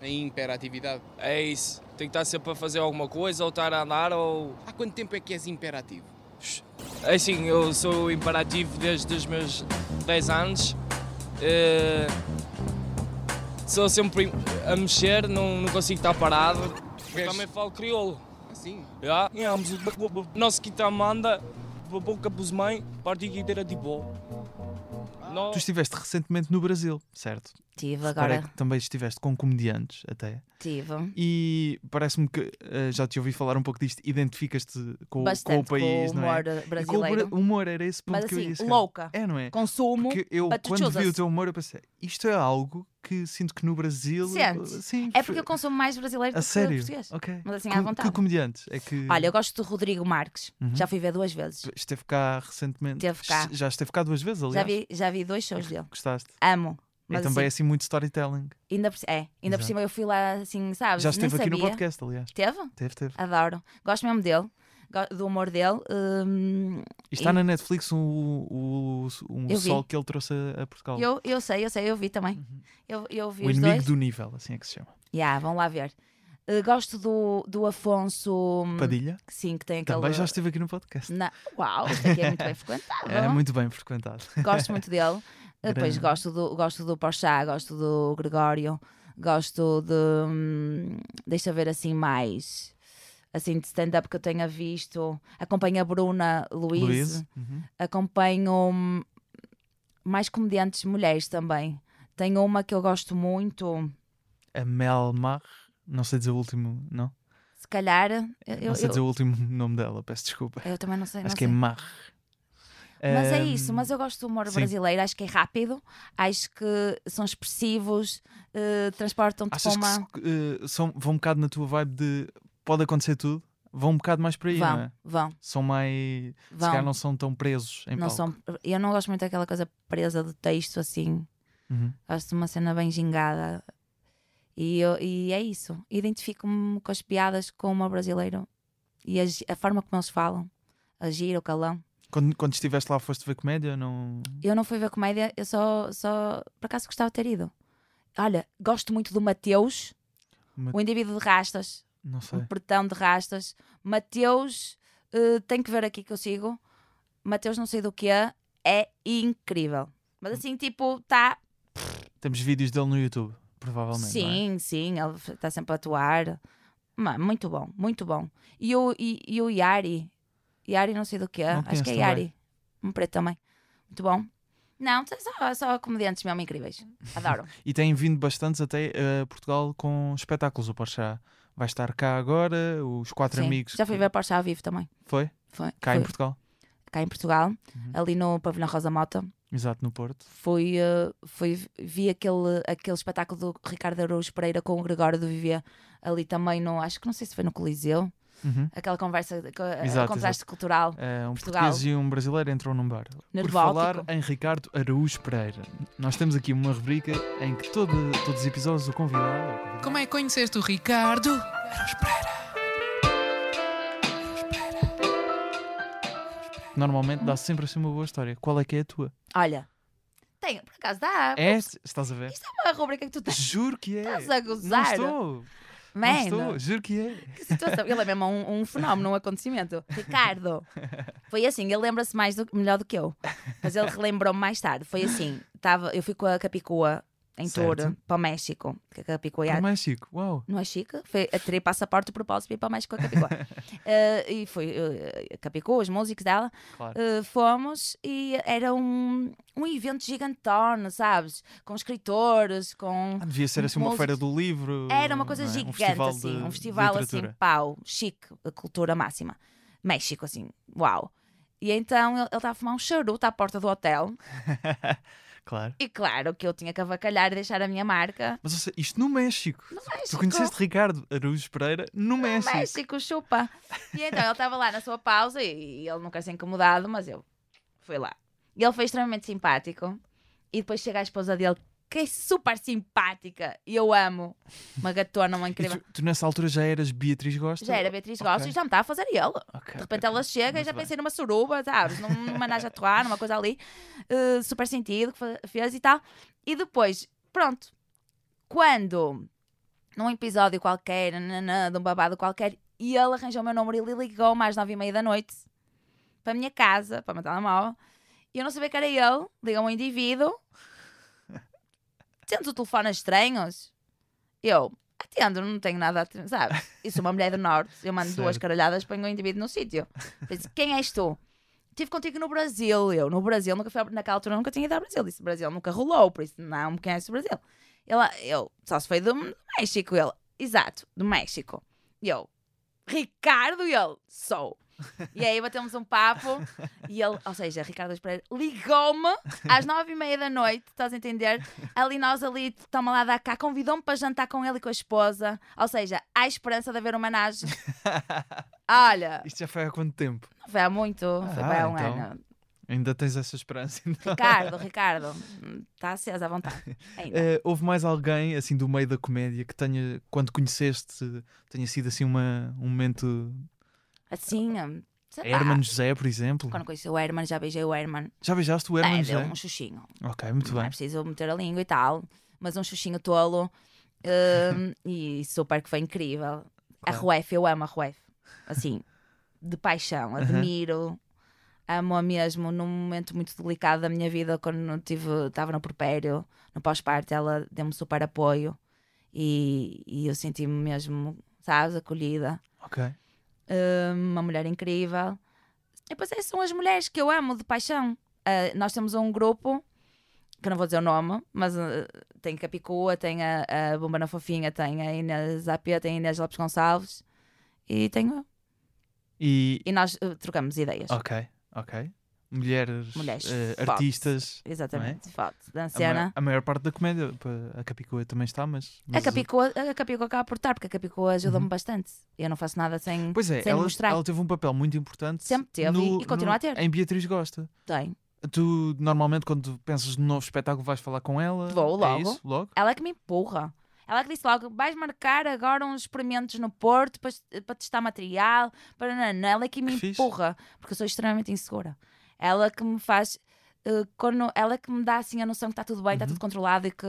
A imperatividade. É isso, tenho que estar sempre a fazer alguma coisa, ou estar a andar, ou. Há quanto tempo é que és imperativo? É assim, eu sou imperativo desde os meus 10 anos. Eh, Sou sempre a mexer, não, não consigo estar parado. Vês? Também falo crioulo. Assim? Já? Nosso quita manda, boca pus mãe, parte inteira de boa. Tu estiveste recentemente no Brasil, certo? Tive agora, que também estiveste com comediantes até. tive. E parece-me que eh, já te ouvi falar um pouco disto, identificas-te com, com o país, com o não humor é? E com o brasileiro. humor, era esse ponto Mas que eu ia assim, chegar. louca. É, não é? Consumo. Porque eu, quando vi o teu humor, eu pensei, isto é algo que sinto que no Brasil. Sim, É porque eu consumo mais brasileiro A do que sério? português. Ok. Mas assim, que, à vontade. que comediantes? É que Olha, eu gosto do Rodrigo Marques. Uhum. Já fui ver duas vezes. esteve cá recentemente. Esteve cá. Já esteve cá duas vezes, aliás. Já vi, já vi dois shows dele. Gostaste? Amo. E Mas também assim, assim muito storytelling. ainda por, é, ainda por Exato. cima eu fui lá assim, sabes? Já esteve aqui no sabia. podcast, aliás. Teve? Teve, teve. Adoro. Gosto mesmo dele. Do humor dele. Hum, E está E- na Netflix um, um, um sol que ele trouxe a, Portugal. eu, eu sei, eu sei, eu vi também. Eu, eu vi Uhum. o inimigo dois. do nível, assim é que se chama. Yeah, vão lá ver. Uh, gosto do, do Afonso. hum, Padilha. que Sim, que tem aquele. Também já esteve aqui no podcast. Na... Uau, este aqui é muito bem frequentado. É muito bem frequentado. Gosto muito dele. Depois Grande. gosto do, gosto do Porchat, gosto do Gregório, gosto de. hum, deixa eu ver assim mais. Assim, de stand-up que eu tenha visto. Acompanho a Bruna Luiz. Luís. Uhum. Acompanho hum, mais comediantes mulheres também. Tenho uma que eu gosto muito. A Mel Mar. Não sei dizer o último, não? Se calhar. Eu, não eu, sei dizer eu, o último nome dela, peço desculpa. eu também não sei. Acho não que é sei. Mar. Mas é isso, mas eu gosto do humor sim. brasileiro, acho que é rápido, acho que são expressivos, eh, transportam-te para uma. que se- eh, são, vão um bocado na tua vibe de pode acontecer tudo? Vão um bocado mais por aí, não Vão, é? vão, São mais. Se vão. calhar não são tão presos em não palco. são, eu não gosto muito daquela coisa presa do texto assim. Uhum. Gosto de uma cena bem gingada. E, eu- e é isso. Identifico-me com as piadas com o humor brasileiro e a, a forma como eles falam, a gira, o calão. Quando, quando estiveste lá, foste ver comédia? Não... Eu não fui ver comédia, eu só, só por acaso gostava de ter ido. Olha, gosto muito do Mateus, Ma- o indivíduo de rastas. Não sei. um pretão de rastas. Mateus, eh, tem que ver aqui que eu sigo. Mateus, não sei do que é, é incrível. Mas assim, tipo, tá. Temos vídeos dele no YouTube, provavelmente. não é? Sim, sim, ele está sempre a atuar. Mano, muito bom, muito bom. E o, e, e o Yari, Yari, não sei do que é, Não acho que é. Yari. Um preto também. Muito bom. Não, só, só comediantes mesmo incríveis. Adoro. E têm vindo bastantes até a Portugal com espetáculos. O Porchat vai estar cá agora, os quatro Sim. amigos. Já fui ver Porsche ao vivo também. Foi? Foi, Cá foi em Portugal. cá em Portugal, Uhum. ali no Pavilhão Rosa Mota. Exato, no Porto. Fui, eh, fui, vi aquele, aquele espetáculo do Ricardo Araújo Pereira com o Gregório do Vivier ali também no, acho que não sei se foi no Coliseu. Uhum. Aquela conversa, co- eh, Exato, contraste cultural. Eh, um Portugal. português e um brasileiro entram num bar. Por falar em Ricardo Araújo Pereira, nós temos aqui uma rubrica em que todo, todos os episódios o convidado. convidada- Como é que conheceste o Ricardo? Normalmente dá sempre assim uma boa história. Qual é que é a tua? Olha, tem, por acaso dá. É? Estás a ver? Isto é uma rubrica que tu tens. Juro que é. Estás a Não gozar. Estou. Não Man, estou. Juro que é. que situação. Ele é mesmo um, um fenómeno, um acontecimento. Ricardo. Foi assim, ele lembra-se mais do, melhor do que eu. Mas ele relembrou-me mais tarde. Foi assim, tava, eu fui com a Capicua em tour para o México. Que a Capicua Para o México. Uau. não é chique? Foi, eu terei passaporte de propósito para ir para o México a Capicua. Eh, e foi eh, a Capicua, os músicos dela. Claro. Uh, fomos e era um, um evento gigantone, sabes? Com escritores, com. Ah, devia ser assim uma feira do livro. Era uma coisa é? gigante, assim. de um festival assim, literatura. pau, chique, a cultura máxima. México, assim, uau. E então ele estava a fumar um charuto à porta do hotel. Claro. E claro que eu tinha que avacalhar e deixar a minha marca. Mas seja, isto no México. No Tu México. conheceste Ricardo Araújo Pereira no México. México, chupa. E então ele estava lá na sua pausa e, e ele não quer ser incomodado, mas eu fui lá. E ele foi extremamente simpático. E depois chega a esposa dele, que é super simpática. E eu amo. Uma gatona, uma E incrível. tu, tu nessa altura já eras Beatriz Gosta? Já era Beatriz. Gosta e já me estava a fazer ele. Ok, De repente ok, ela chega e Muito já bem. pensei numa suruba, sabes? Num- Numa naja atuar, numa coisa ali. eh, super sentido que fez e tal. E depois, pronto. Quando, num episódio qualquer, nananã, de um babado qualquer, e ele arranjou o meu número e ligou-me às nove e meia da noite para a minha casa, para o meu telemóvel. E eu não sabia que era ele. Liga um indivíduo. Tendo o telefone a estranhos. Eu, atendo, não tenho nada a sabe? E sou uma mulher do norte, eu mando duas Certo. caralhadas, ponho o indivíduo no sítio. Disse, quem és tu? Estive contigo no Brasil. Eu, no Brasil, nunca fui naquela altura, nunca tinha ido ao Brasil. Disse, Brasil nunca rolou, por isso não me conhece o Brasil. Ele, eu, só se foi do México. Ele, exato, do México. E eu, Ricardo, e ele, sou. E aí batemos um papo e ele, ou seja, Ricardo Pereira ligou-me às nove e meia da noite, estás a entender? Ali nós ali, toma lá da cá, convidou-me para jantar com ele e com a esposa. Ou seja, há esperança de haver uma homenagem. Olha, Isto já foi há quanto tempo? não foi há muito, foi Ah, há um então. ano. Ainda tens essa esperança? então? Ricardo, Ricardo, está acesa à vontade. Eh, houve mais alguém, assim, do meio da comédia que tenha, quando conheceste, tenha sido assim uma, um momento. Assim, sei lá. Herman José, por exemplo? Quando conheci o Herman, já beijei o Herman. Já beijaste o Herman É, deu José? um xuxinho. Ok, muito não é bem. preciso meter a língua e tal, mas um xuxinho tolo. hum, e super que foi incrível. A. Ruef, eu amo a Ruef. Assim, de paixão, admiro. Amo-a mesmo num momento muito delicado da minha vida, quando tive, estava no porpério, no pós-parto, ela deu-me super apoio e, e eu senti-me mesmo, sabes, acolhida. Ok. Hum, uma mulher incrível. E depois são as mulheres que eu amo de paixão. Ah, nós temos um grupo, que não vou dizer o nome, mas ah, tem Capicua, tem a, a Bomba na Fofinha, tem a Inês AP, tem a Inês Lopes Gonçalves e tenho eu. E. E nós ah, trocamos ideias. Ok, ok. Mulheres, Mulheres eh, fortes. artistas. Exatamente, foto da A, ma- cena. a maior parte da comédia, a Capicua também está, mas. A mas- Capicua, a Capicua acaba por estar, porque a Capicua ajuda-me bastante. Eu não faço nada sem, Uhum. Pois é, sem ela, mostrar. ela teve um papel muito importante. Sempre teve no- e- e continua no- a ter. Em Beatriz Gosta. Tem. Tu, normalmente, quando pensas no novo espetáculo, vais falar com ela? Vou É logo. isso? Logo? Ela é que me empurra. Ela que disse logo: vais marcar agora uns experimentos no Porto para, para testar material. Para nanã. Ela é que me Que fixe. empurra, porque eu sou extremamente insegura. Ela que me faz. eh, quando, ela que me dá assim a noção que está tudo bem, Uhum. está tudo controlado e que,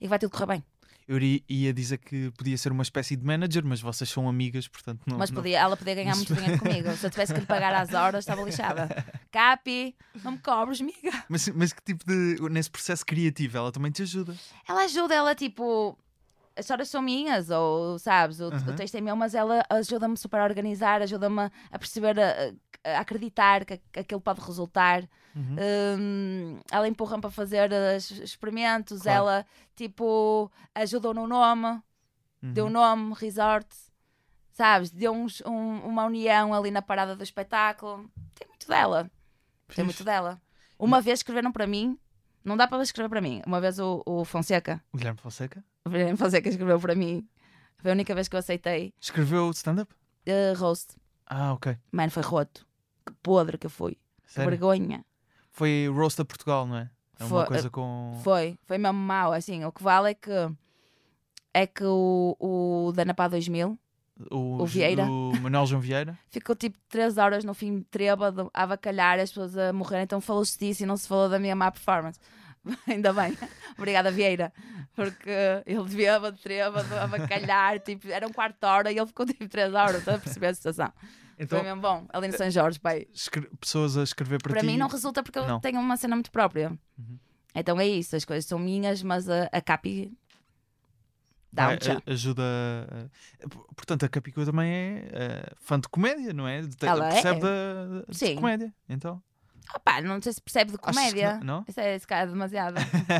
e que vai tudo correr bem. Eu ia dizer que podia ser uma espécie de manager, mas vocês são amigas, portanto não. Mas não- podia, ela podia ganhar muito dinheiro comigo. Se eu tivesse que lhe pagar às horas, estava lixada. Capi, não me cobres, miga. Mas, mas que tipo de. Nesse processo criativo, ela também te ajuda. Ela ajuda, ela tipo. As histórias são minhas, ou sabes, o, Aham. o texto é meu, mas ela ajuda-me super a organizar, ajuda-me a perceber, a, a acreditar que, aquilo pode resultar. Uhum. Hum, ela empurra-me para fazer os experimentos, Claro. ela tipo ajuda no nome, Uhum. deu nome, resort, sabes? Deu uns- um- uma união ali na parada do espetáculo. Tem muito dela, tem muito dela. Uma vez escreveram para mim, não dá para escrever para mim. Uma vez o, o Fonseca, O Guilherme Fonseca o Guilherme Fonseca escreveu para mim. Foi a única vez que eu aceitei. escreveu stand-up? eh, roast. Ah, ok. Mano, foi roto. Que podre que eu fui. Que Sério? vergonha. Foi Roast a Portugal, não é? É uma Foi- coisa com. Foi, foi mesmo mau. Assim, o que vale é que é que o, o da Napá 2000 O, o Vieira. O Manuel João Vieira. ficou tipo 3 horas no fim trêbado a avacalhar as pessoas a morrer. Então falou-se disso e não se falou da minha má performance. Ainda bem. Obrigada, Vieira. Porque ele devia trêbado, a avacalhar. Tipo, era um quarto de hora e ele ficou tipo 3 horas. Estás a perceber a situação? Então, Foi mesmo bom. Ali no São Jorge, pai. pessoas a escrever para, Para ti. mim não resulta porque eu Não. tenho uma cena muito própria. Uhum. Então é isso, as coisas são minhas, mas a, a Capi dá um tchau. ajuda. Portanto, a Capicua também é eh, fã de comédia, não é? De- Ela é. percebe da, de Sim. comédia. Então. Opá, não sei se percebe de que comédia. não? não? Isso é, demasiado.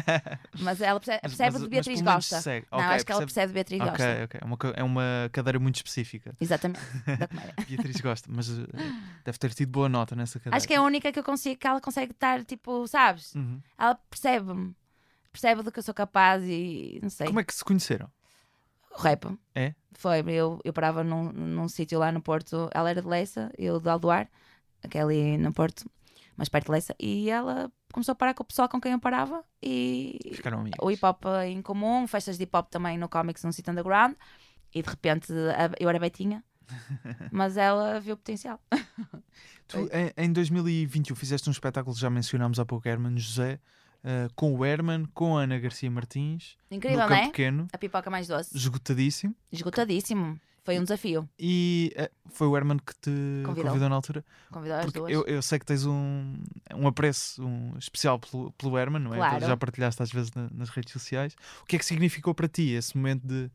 Mas ela percebe, percebe mas- de Beatriz Gosta. segue. Não, acho que ela percebe- percebe de Beatriz Ok, Gosta. ok. É uma, é uma cadeira muito específica. Exatamente, da comédia. Beatriz gosta, mas eh, deve ter tido boa nota nessa cadeira. Acho que é a única que eu consigo, que ela consegue estar, tipo, sabes? Uhum. Ela percebe-me. Percebe do que eu sou capaz e não sei. Como é que se conheceram? O rap. É? Foi, eu, eu parava num, num sítio lá no Porto. Ela era de Leça, eu de Aldoar, aquele no Porto, mais perto de Leça. E ela começou a parar com o pessoal com quem eu parava e Ficaram amigos. o hip hop em comum, festas de hip hop também no Comics num sítio underground. E de repente eu era betinha, mas ela viu potencial. Tu, em, em 2021 fizeste um espetáculo já mencionámos há pouco, Herman José, eh, com o Herman, com a Ana Garcia Martins, Incrível, no não Campo é? Pequeno, A pipoca mais doce. esgotadíssimo. Esgotadíssimo. Foi um desafio. E eh, foi o Herman que te Convidou. convidou, na altura. Convidar as duas. eu, eu sei que tens um, um apreço um especial pelo, pelo Herman, não é? Claro. Já partilhaste às vezes na- nas redes sociais. O que é que significou para ti esse momento de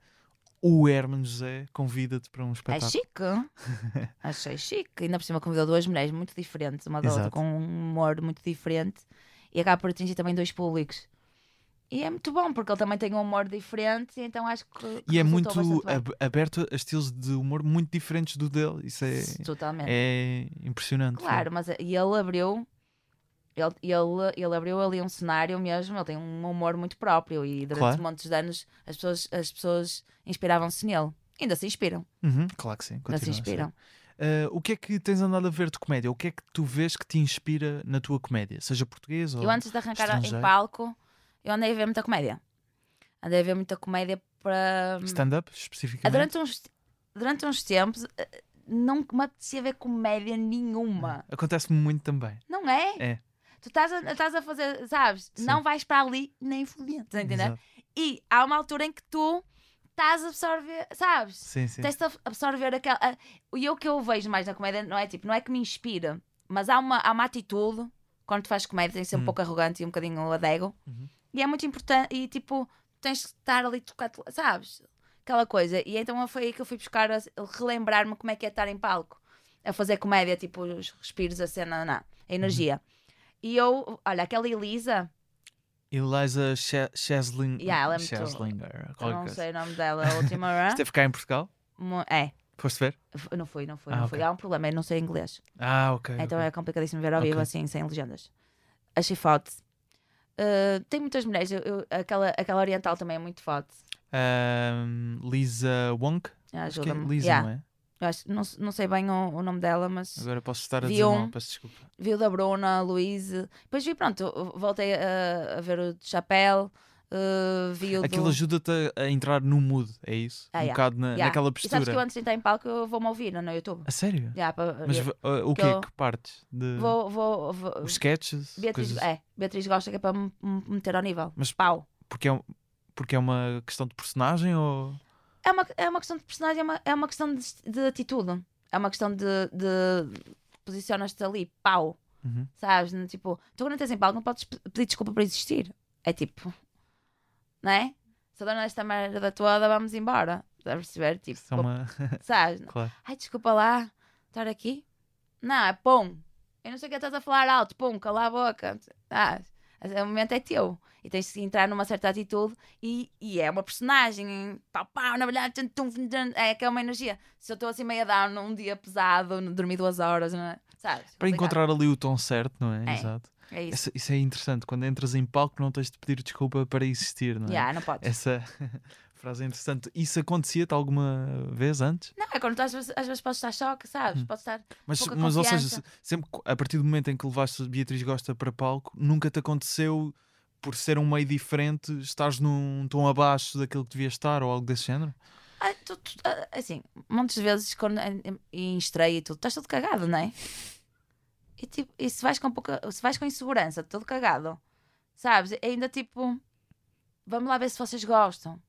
o Herman José convida-te para um É espetáculo? chique. Achei chique. Ainda por cima convidou duas mulheres muito diferentes, uma da outra, Exato. com um humor muito diferente. E acaba por atingir também dois públicos. E é muito bom, porque ele também tem um humor diferente, e então acho que. que E é muito aberto a estilos de humor muito diferentes do dele. Isso é. Totalmente. é impressionante. Claro, mas e ele abriu. Ele, ele, ele abriu ali um cenário mesmo, ele tem um humor muito próprio e durante Claro. montes de anos as pessoas, as pessoas inspiravam-se nele. Ainda se inspiram, Uhum, claro que sim. ainda se inspiram. Ah, o que é que tens andado a ver de comédia? O que é que tu vês que te inspira na tua comédia? Seja português ou. Eu antes de arrancar em estrangeiro. palco, eu andei a ver muita comédia. Andei a ver muita comédia para. Stand-up, Ah, especificamente? Durante uns, durante uns tempos eh, não me apetecia ver comédia nenhuma. Acontece-me muito também. Não é? É. Tu estás a, estás a fazer, sabes? Sim. Não vais para ali nem fodendo, estás a entender? E há uma altura em que tu estás a absorver, sabes? Sim, sim. Tens de absorver aquela. a- E o que eu vejo mais na comédia não é tipo, não é que me inspira, mas há uma, há uma atitude quando tu fazes comédia, tens de ser um Hum. pouco arrogante e um bocadinho adego. Uhum. E é muito importante, e tipo, tens que estar ali tocado, sabes? Aquela coisa. E então foi aí que eu fui buscar, relembrar-me como é que é estar em palco, a fazer comédia, tipo, os respiros, a cena, não, a energia. E eu, olha, aquela Elisa, Eliza Cheslin... Yeah, ela é muito- Cheslinger. não sei o nome dela, a última hora. Esteve cá em Portugal? É, Foste ver? não fui, não fui, Ah, não fui. Há um problema, eu não sei inglês. Ah, ok. Então ok. é complicadíssimo ver ao vivo Ok. assim, sem legendas. Achei forte. Uh, tem muitas mulheres, eu- eu- aquela, aquela oriental também é muito forte. Ahm, Lisa Wonk? Acho que é. Lisa, Yeah. não é? Eu acho- não, não sei bem o, o nome dela, mas Agora posso estar a dizer um- mal, peço desculpa. vi o da Bruna, a Luíse. Depois vi, pronto, voltei a, a ver o de Chapéu, uh, vi o Aquilo do... ajuda-te a, entrar no mood, é isso? Ah, um yeah. bocado na, Yeah. naquela E sabes postura. que eu antes de entrar em palco eu vou-me ouvir no YouTube. A sério? Já, para- Mas uh, o que quê? eu- Que partes? De... vou, vou, vou- Os sketches? Beatriz, coisas- é, Beatriz gosta que é para me me meter ao nível. Mas- Pau. Porque, é, porque é uma questão de personagem ou... É uma, é uma questão de personagem, é uma, é uma questão de, de atitude. É uma questão de, de posicionas-te ali, pau. Uhum. Sabes? Tipo, tu quando estás em palco não podes pe- pedir desculpa por existir. É tipo, não é? Se eu dou nesta merda toda, vamos embora. Estás a perceber? Tipo, é uma... sabes? claro. Ai, desculpa lá, estar aqui. Não, é pum. Eu não sei o que estás a falar alto, pum, cala a boca. Ah, o momento é teu. E tens que entrar numa certa atitude e, e é uma personagem. Pau, pau, na verdade, tum, tum, tum, tum, é que é uma energia. Se eu estou assim meia down num dia pesado, dormi duas horas, não é? sabes? Para Complicado. encontrar ali o tom certo, não é? É. Exato. É isso. Essa- isso é interessante. Quando entras em palco, não tens de pedir desculpa para existir, não é? Yeah, não podes. Essa frase é interessante. Isso acontecia-te alguma vez antes? Não, é quando tu às vezes, às vezes podes estar choque, sabes? Hum. Podes estar. Mas, Pouca mas ou seja, sempre a partir do momento em que levaste Beatriz Gosta para palco, nunca te aconteceu, por ser um meio diferente, estares num tom abaixo daquilo que devias estar ou algo desse género? Ah, tu- tu- ah, assim, de vezes quando, em, em estreia e tudo, estás todo cagado, não é? E, tipo, e se vais com pouca, se vais com insegurança, todo cagado, sabes? É ainda tipo, vamos lá ver se vocês gostam,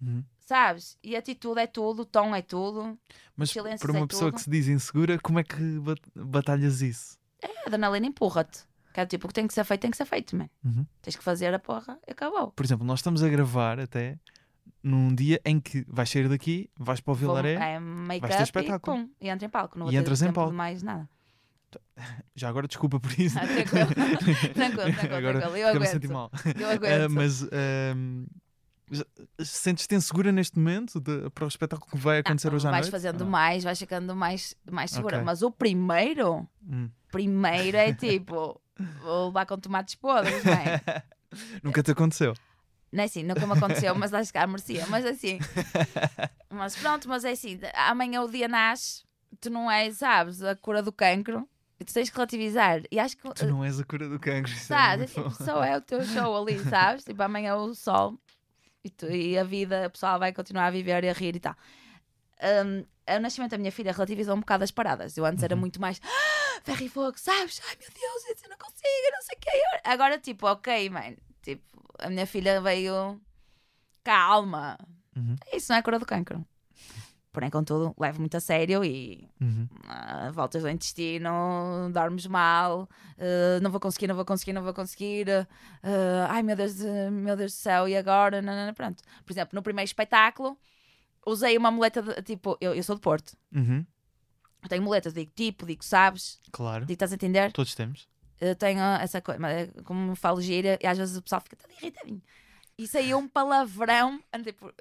Uhum. sabes? E a atitude é tudo, o tom é tudo, Mas para uma é pessoa tudo. que se diz insegura, como é que bat- batalhas isso? a adrenalina empurra-te. Que é tipo, o que tem que ser feito, tem que ser feito, man. Uhum. Tens que fazer a porra e acabou. Por exemplo, nós estamos a gravar até num dia em que vais sair daqui, vais para o Vilaré, é vais ter make-up e espetáculo. pum, e entra em palco. Não E entras em palco. mais nada. já agora desculpa por isso. Ah, tranquilo. tranquilo, tranquilo, agora tranquilo. Eu aguento. mal. Eu Ah, aguento. mas ahm, já- sentes-te insegura neste momento de- para o espetáculo que vai acontecer Ah, hoje à vais noite? fazendo Ou não? mais, vais ficando mais, mais segura. Ok. Mas o primeiro, Hum. primeiro é tipo, vou levar com tomates podres, não é? Nunca te aconteceu. Não é assim, nunca me aconteceu, mas acho que ah, merecia. Mas assim, mas pronto, mas é assim, amanhã o dia nasce, tu não és, sabes, a cura do cancro, tu tens que relativizar. E acho que, Tu não és a cura do cancro. é sabes, é tipo, só é o teu show ali, sabes? Tipo, amanhã o sol e, tu- e a vida, a pessoa vai continuar a viver e a rir e tal. Um, o nascimento da minha filha relativizou um bocado as paradas. Eu antes era Uhum. muito mais "Ah, ferro e fogo, sabes? Ai meu Deus, isso eu não consigo, eu não sei o que. Agora, tipo, ok, man. Tipo, a minha filha veio calma. Uhum. Isso não é cura do cancro. Porém, contudo, levo muito a sério e Uhum. ah, voltas ao intestino, dormes mal, ah, não vou conseguir, não vou conseguir, não vou conseguir. ah, ai meu Deus, de- meu Deus do céu, e agora? Não, não, não, pronto. Por exemplo, no primeiro espetáculo, usei uma muleta de, tipo, eu, eu sou de Porto, Uhum. eu tenho muletas, digo tipo, digo sabes, Claro. digo estás a entender? Todos temos. Eu tenho essa coisa, como falo gira, e às vezes o pessoal fica todo irritadinho. E saiu um palavrão, tipo,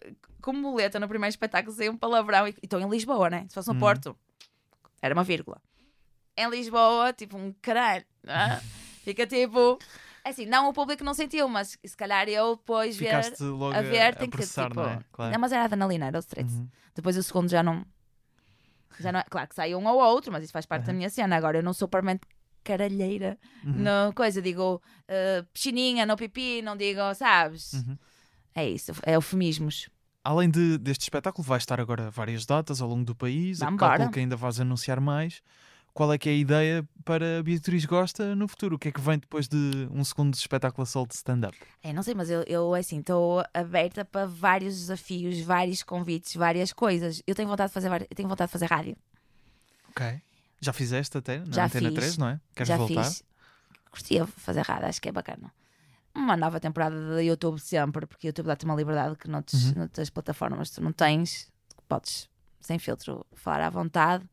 como muleta no primeiro espetáculo, saiu um palavrão, e estou em Lisboa, né? Se fosse no Uhum. Porto, era uma vírgula. Em Lisboa, tipo, um caralho. ah, Fica tipo. Assim, não o público não sentiu, mas se calhar eu depois ver. Ficaste logo A ver, a, tem que tipo. não é? Claro. Não, mas era adrenalina, era o stress. Uhum. Depois o segundo já não. Já não é. Claro que sai um ou outro, mas isso faz parte da Uhum. minha cena. Agora eu não sou permanente caralheira Uhum. no coisa, digo uh, piscininha, no pipi, não digo, sabes? Uhum. É isso, é eufemismos. Além de, deste espetáculo, vai estar agora várias datas ao longo do país. Calculo que ainda vais anunciar mais. Qual é que é a ideia para a Beatriz Gosta no futuro? O que é que vem depois de um segundo espetáculo a solo de stand-up? É, não sei, mas eu, eu assim, estou aberta para vários desafios, vários convites, várias coisas. Eu tenho vontade de fazer, tenho vontade de fazer rádio. Ok. Já fizeste até na Já Antena fiz. 3, não é? Queres Já voltar? fiz. Curtia fazer rádio, acho que é bacana. Uma nova temporada da YouTube sempre, porque o YouTube dá-te uma liberdade que noutros, Uhum. noutras plataformas tu não tens. Podes, sem filtro, falar à vontade.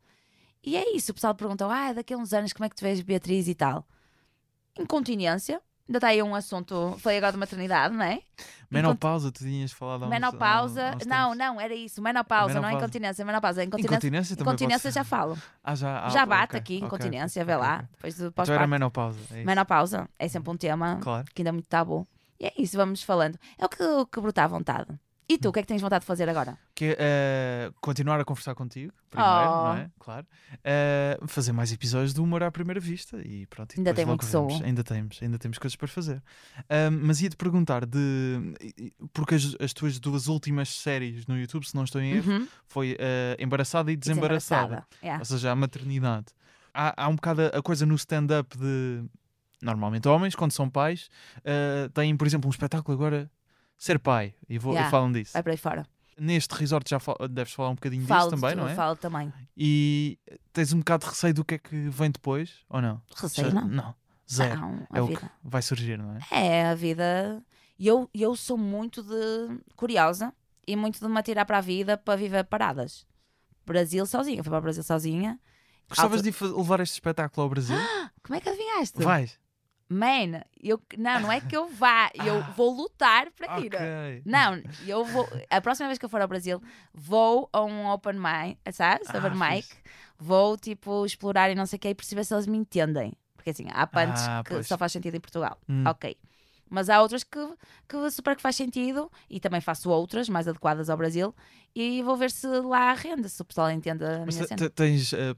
E é isso. O pessoal perguntou: ah, daqui a uns anos como é que tu vês Beatriz e tal? Incontinência. Ainda está aí um assunto. Falei agora de maternidade, não é? Menopausa, tu tinhas falado há uns- Menopausa. há não, não, era isso. Menopausa, não é Menopausa. incontinência. Menopausa. Incontinência, Incontinência incontinência já falo. Ah, já, ah, já bate ok, aqui, ok, incontinência, ok, vê lá. Depois do Então era menopausa. É. Menopausa. É sempre um tema Claro. que ainda é muito tabu. E é isso, vamos falando. É o que, o que brotar à vontade. E tu, o que é que tens vontade de fazer agora? Que eh, continuar a conversar contigo, primeiro, Oh. não é? Claro. Eh, fazer mais episódios do Humor à Primeira Vista e pronto. e Ainda tem muito som. Ainda temos, ainda temos coisas para fazer. Ahm, mas ia-te perguntar de. Porque as, as tuas duas últimas séries no YouTube, se não estou em erro, Uhum. foi eh, Embaraçada e Desembaraçada. Desembaraçada. É. Ou seja, a maternidade. Há, há um bocado a, coisa no stand-up de. Normalmente, homens, quando são pais, eh, têm, por exemplo, um espetáculo agora. Ser pai, e, vou, Yeah. e falam disso. Vai para aí fora. Neste resort já fal- deves falar um bocadinho Falo disso também, não é? Falo também. E tens um bocado de receio do que é que vem depois, ou não? Receio, Já- não? Não, zero. Não, é o vida. que vai surgir, não é? É, a vida. E eu, eu sou muito de curiosa e muito de me atirar para a vida para viver paradas. Brasil sozinha. Fui para o Brasil sozinha. Gostavas Alta- de levar este espetáculo ao Brasil? Como é que adivinhaste? Vais. Man, eu, não, não é que eu vá, eu vou lutar para ir. Não, eu vou. A próxima vez que eu for ao Brasil, vou a um open mic, sabes? Ah, open mic. Vou, tipo, explorar e não sei o que e perceber se eles me entendem. Porque assim, há punch Ah, que pois. só faz sentido em Portugal. Hum. Ok. Mas há outras que, que super que faz sentido e também faço outras mais adequadas ao Brasil e vou ver se lá rende, se o pessoal entende a Mas minha cena. te- tens eh,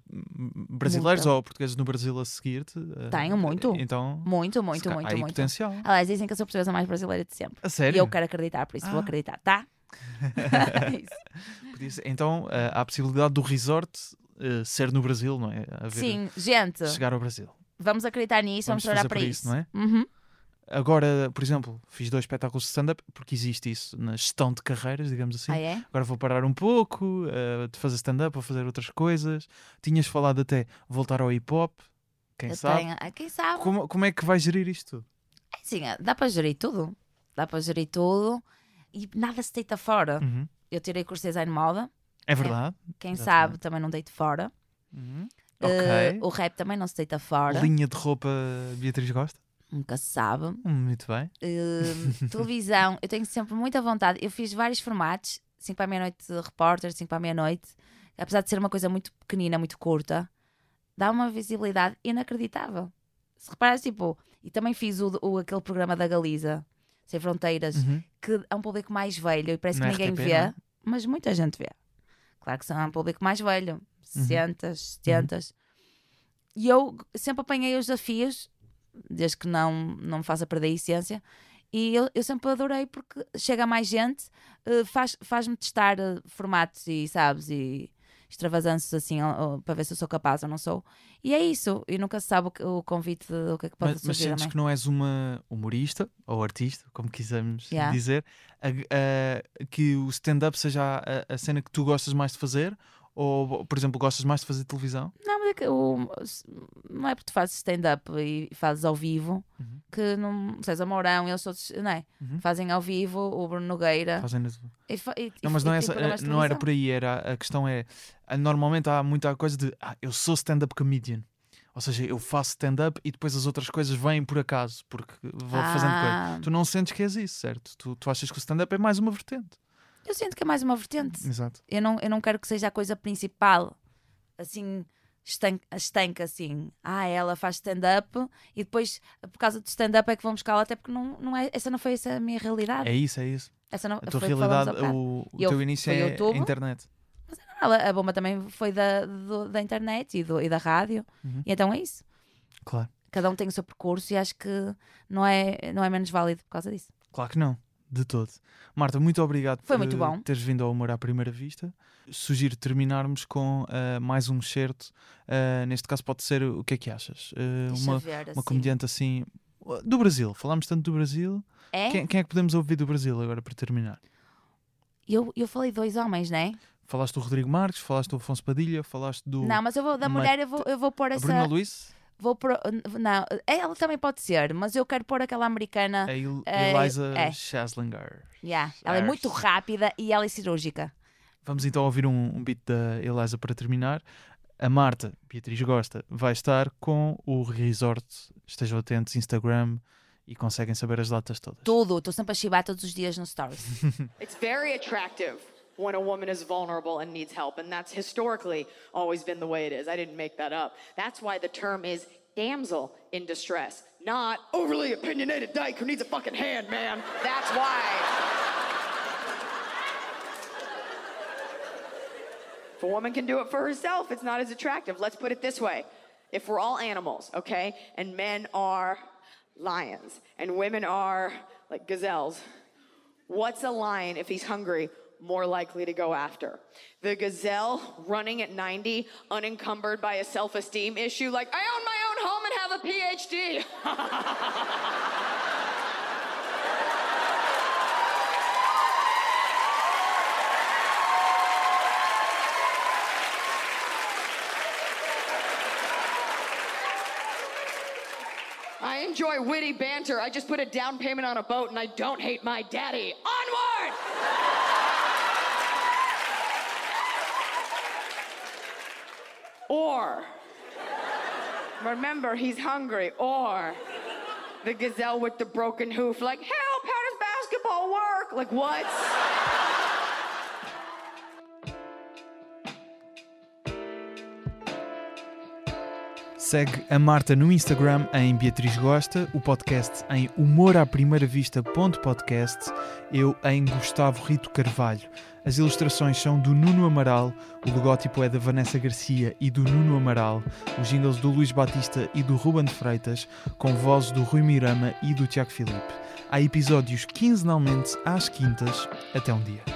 brasileiros Muita. ou portugueses no Brasil a seguir-te? Eh, Tenho, muito. Então, Muito, muito, muito, muito. potencial. Aliás, dizem que eu sou a portuguesa mais brasileira de sempre. A sério? E eu quero acreditar, por isso vou Ah. acreditar, tá? Então, eh, há a possibilidade do resort eh, ser no Brasil, não é? Sim, gente, Chegar ao Brasil. vamos acreditar nisso, vamos, Vamos fazer para por isso. isso, não é? Uhum. Agora, por exemplo, fiz dois espetáculos de stand-up, porque existe isso na gestão de carreiras, digamos assim. Ah, é? Agora vou parar um pouco eh, de fazer stand-up, vou fazer outras coisas. Tinhas falado até voltar ao hip-hop, quem Eu sabe? tenho- ah, Quem sabe? Como, como é que vais gerir isto tudo? É Sim, dá para gerir tudo. Dá para gerir tudo e nada se deita fora. Uhum. Eu tirei curso de design de moda. É verdade? Quem sabe também não deito fora. Uhum. Ok. o rap também não se deita fora. Linha de roupa Beatriz gosta? Nunca se sabe. Muito bem. Eh, televisão, eu tenho sempre muita vontade. Eu fiz vários formatos: 5 para a meia-noite de repórter, 5 para a meia-noite. Apesar de ser uma coisa muito pequenina, muito curta, dá uma visibilidade inacreditável. Se reparares, tipo, e também fiz o, o- aquele programa da Galiza, Sem Fronteiras, Uhum. que é um público mais velho e parece que ninguém RTP, vê, não é? mas muita gente vê. Claro que são um público mais velho, Uhum. 60, 70. E eu sempre apanhei os desafios, desde que não, não me faça perder a essência, e eu, eu sempre adorei porque chega mais gente, eh, faz- faz-me testar eh, formatos e, sabes, e extravasâncias assim, para ver se eu sou capaz ou não sou. E é isso, e nunca se sabe o, que- o convite, o que é que pode Mas, mas surgir sentes também. que não és uma humorista ou artista, como quisermos Yeah. dizer, a- a- que o stand-up seja a, a cena que tu gostas mais de fazer? Ou, por exemplo, gostas mais de fazer televisão? Não, mas é que o- não é porque tu fazes stand-up e fazes ao vivo Uhum. que não. César Mourão, eles todos, não é? Uhum. Fazem ao vivo, o Bruno Nogueira. Fazem... E e- Não, e- mas não, e é tem essa, programas de não era por aí, era, a questão é, ah, normalmente há muita coisa de, ah, eu sou stand-up comedian. Ou seja, eu faço stand-up e depois as outras coisas vêm por acaso, porque vou fazendo coisa. Ah, Tu não sentes que és isso, certo? Tu, tu achas que o stand-up é mais uma vertente. Eu sinto que é mais uma vertente. Exato. Eu não, eu não quero que seja a coisa principal, assim, estanca, estanca assim. Ah, ela faz stand-up e depois, por causa do stand-up, é que vamos buscá-la, até porque não, não é, essa não foi essa a minha realidade. É isso, é isso. Essa não, A tua realidade, o, o Eu- teu início é YouTube. a internet. Ela- A bomba também foi da, do- da internet e, do- e da rádio. Uhum. E então é isso. Claro. Cada um tem o seu percurso e acho que não é, não é menos válido por causa disso. Claro que não, de todo. Marta, muito obrigado Foi por muito bom. teres vindo ao Humor à Primeira Vista. Sugiro terminarmos com eh, mais um certo. Eh, neste caso pode ser, o que é que achas? Deixa uma, ver, uma assim. comediante assim, do Brasil. Falámos tanto do Brasil. É? Quem, quem é que podemos ouvir do Brasil agora para terminar? Eu, eu falei dois homens, não é? Falaste do Rodrigo Marques, falaste do Afonso Padilha, falaste do Não, mas eu vou, da Mat- mulher eu vou, eu vou pôr a essa. Bruna Luiz, Vou pôr, não, ela também pode ser, mas eu quero pôr aquela americana. a Il- eh, Eliza é. Yeah, ela é muito rápida e ela é cirúrgica. Vamos então ouvir um, um beat da Eliza para terminar. A Marta, Beatriz Gosta, vai estar com o Resort. Estejam atentos, Instagram e conseguem saber as datas todas. Tudo, estou sempre a chibar todos os dias no Stories. It's very attractive when a woman is vulnerable and needs help, and that's historically always been the way it is. I didn't make that up. That's why the term is damsel in distress, not overly opinionated dyke who needs a fucking hand, man. That's why. If a woman can do it for herself, it's not as attractive. Let's put it this way. If we're all animals, okay, and men are lions and women are like gazelles, What's a lion, if he's hungry, more likely to go after? The gazelle running at 90, unencumbered by a self esteem issue, like, I own my own home and have a PhD. I enjoy witty banter. I just put a down payment on a boat and I don't hate my daddy. Onward! Or, remember, he's hungry. Or, the gazelle with the broken hoof, like, help, how does basketball work? Like, what? Segue a Marta no Instagram em Beatriz Gosta, o podcast em Humor à Primeira Vista.podcast, eu em Gustavo Rito Carvalho. As ilustrações são do Nuno Amaral, o logótipo é da Vanessa Garcia e do Nuno Amaral, os jingles do Luís Batista e do Ruben Freitas, com vozes do Rui Mirama e do Tiago Filipe. Há episódios quinzenalmente às quintas. Até um dia.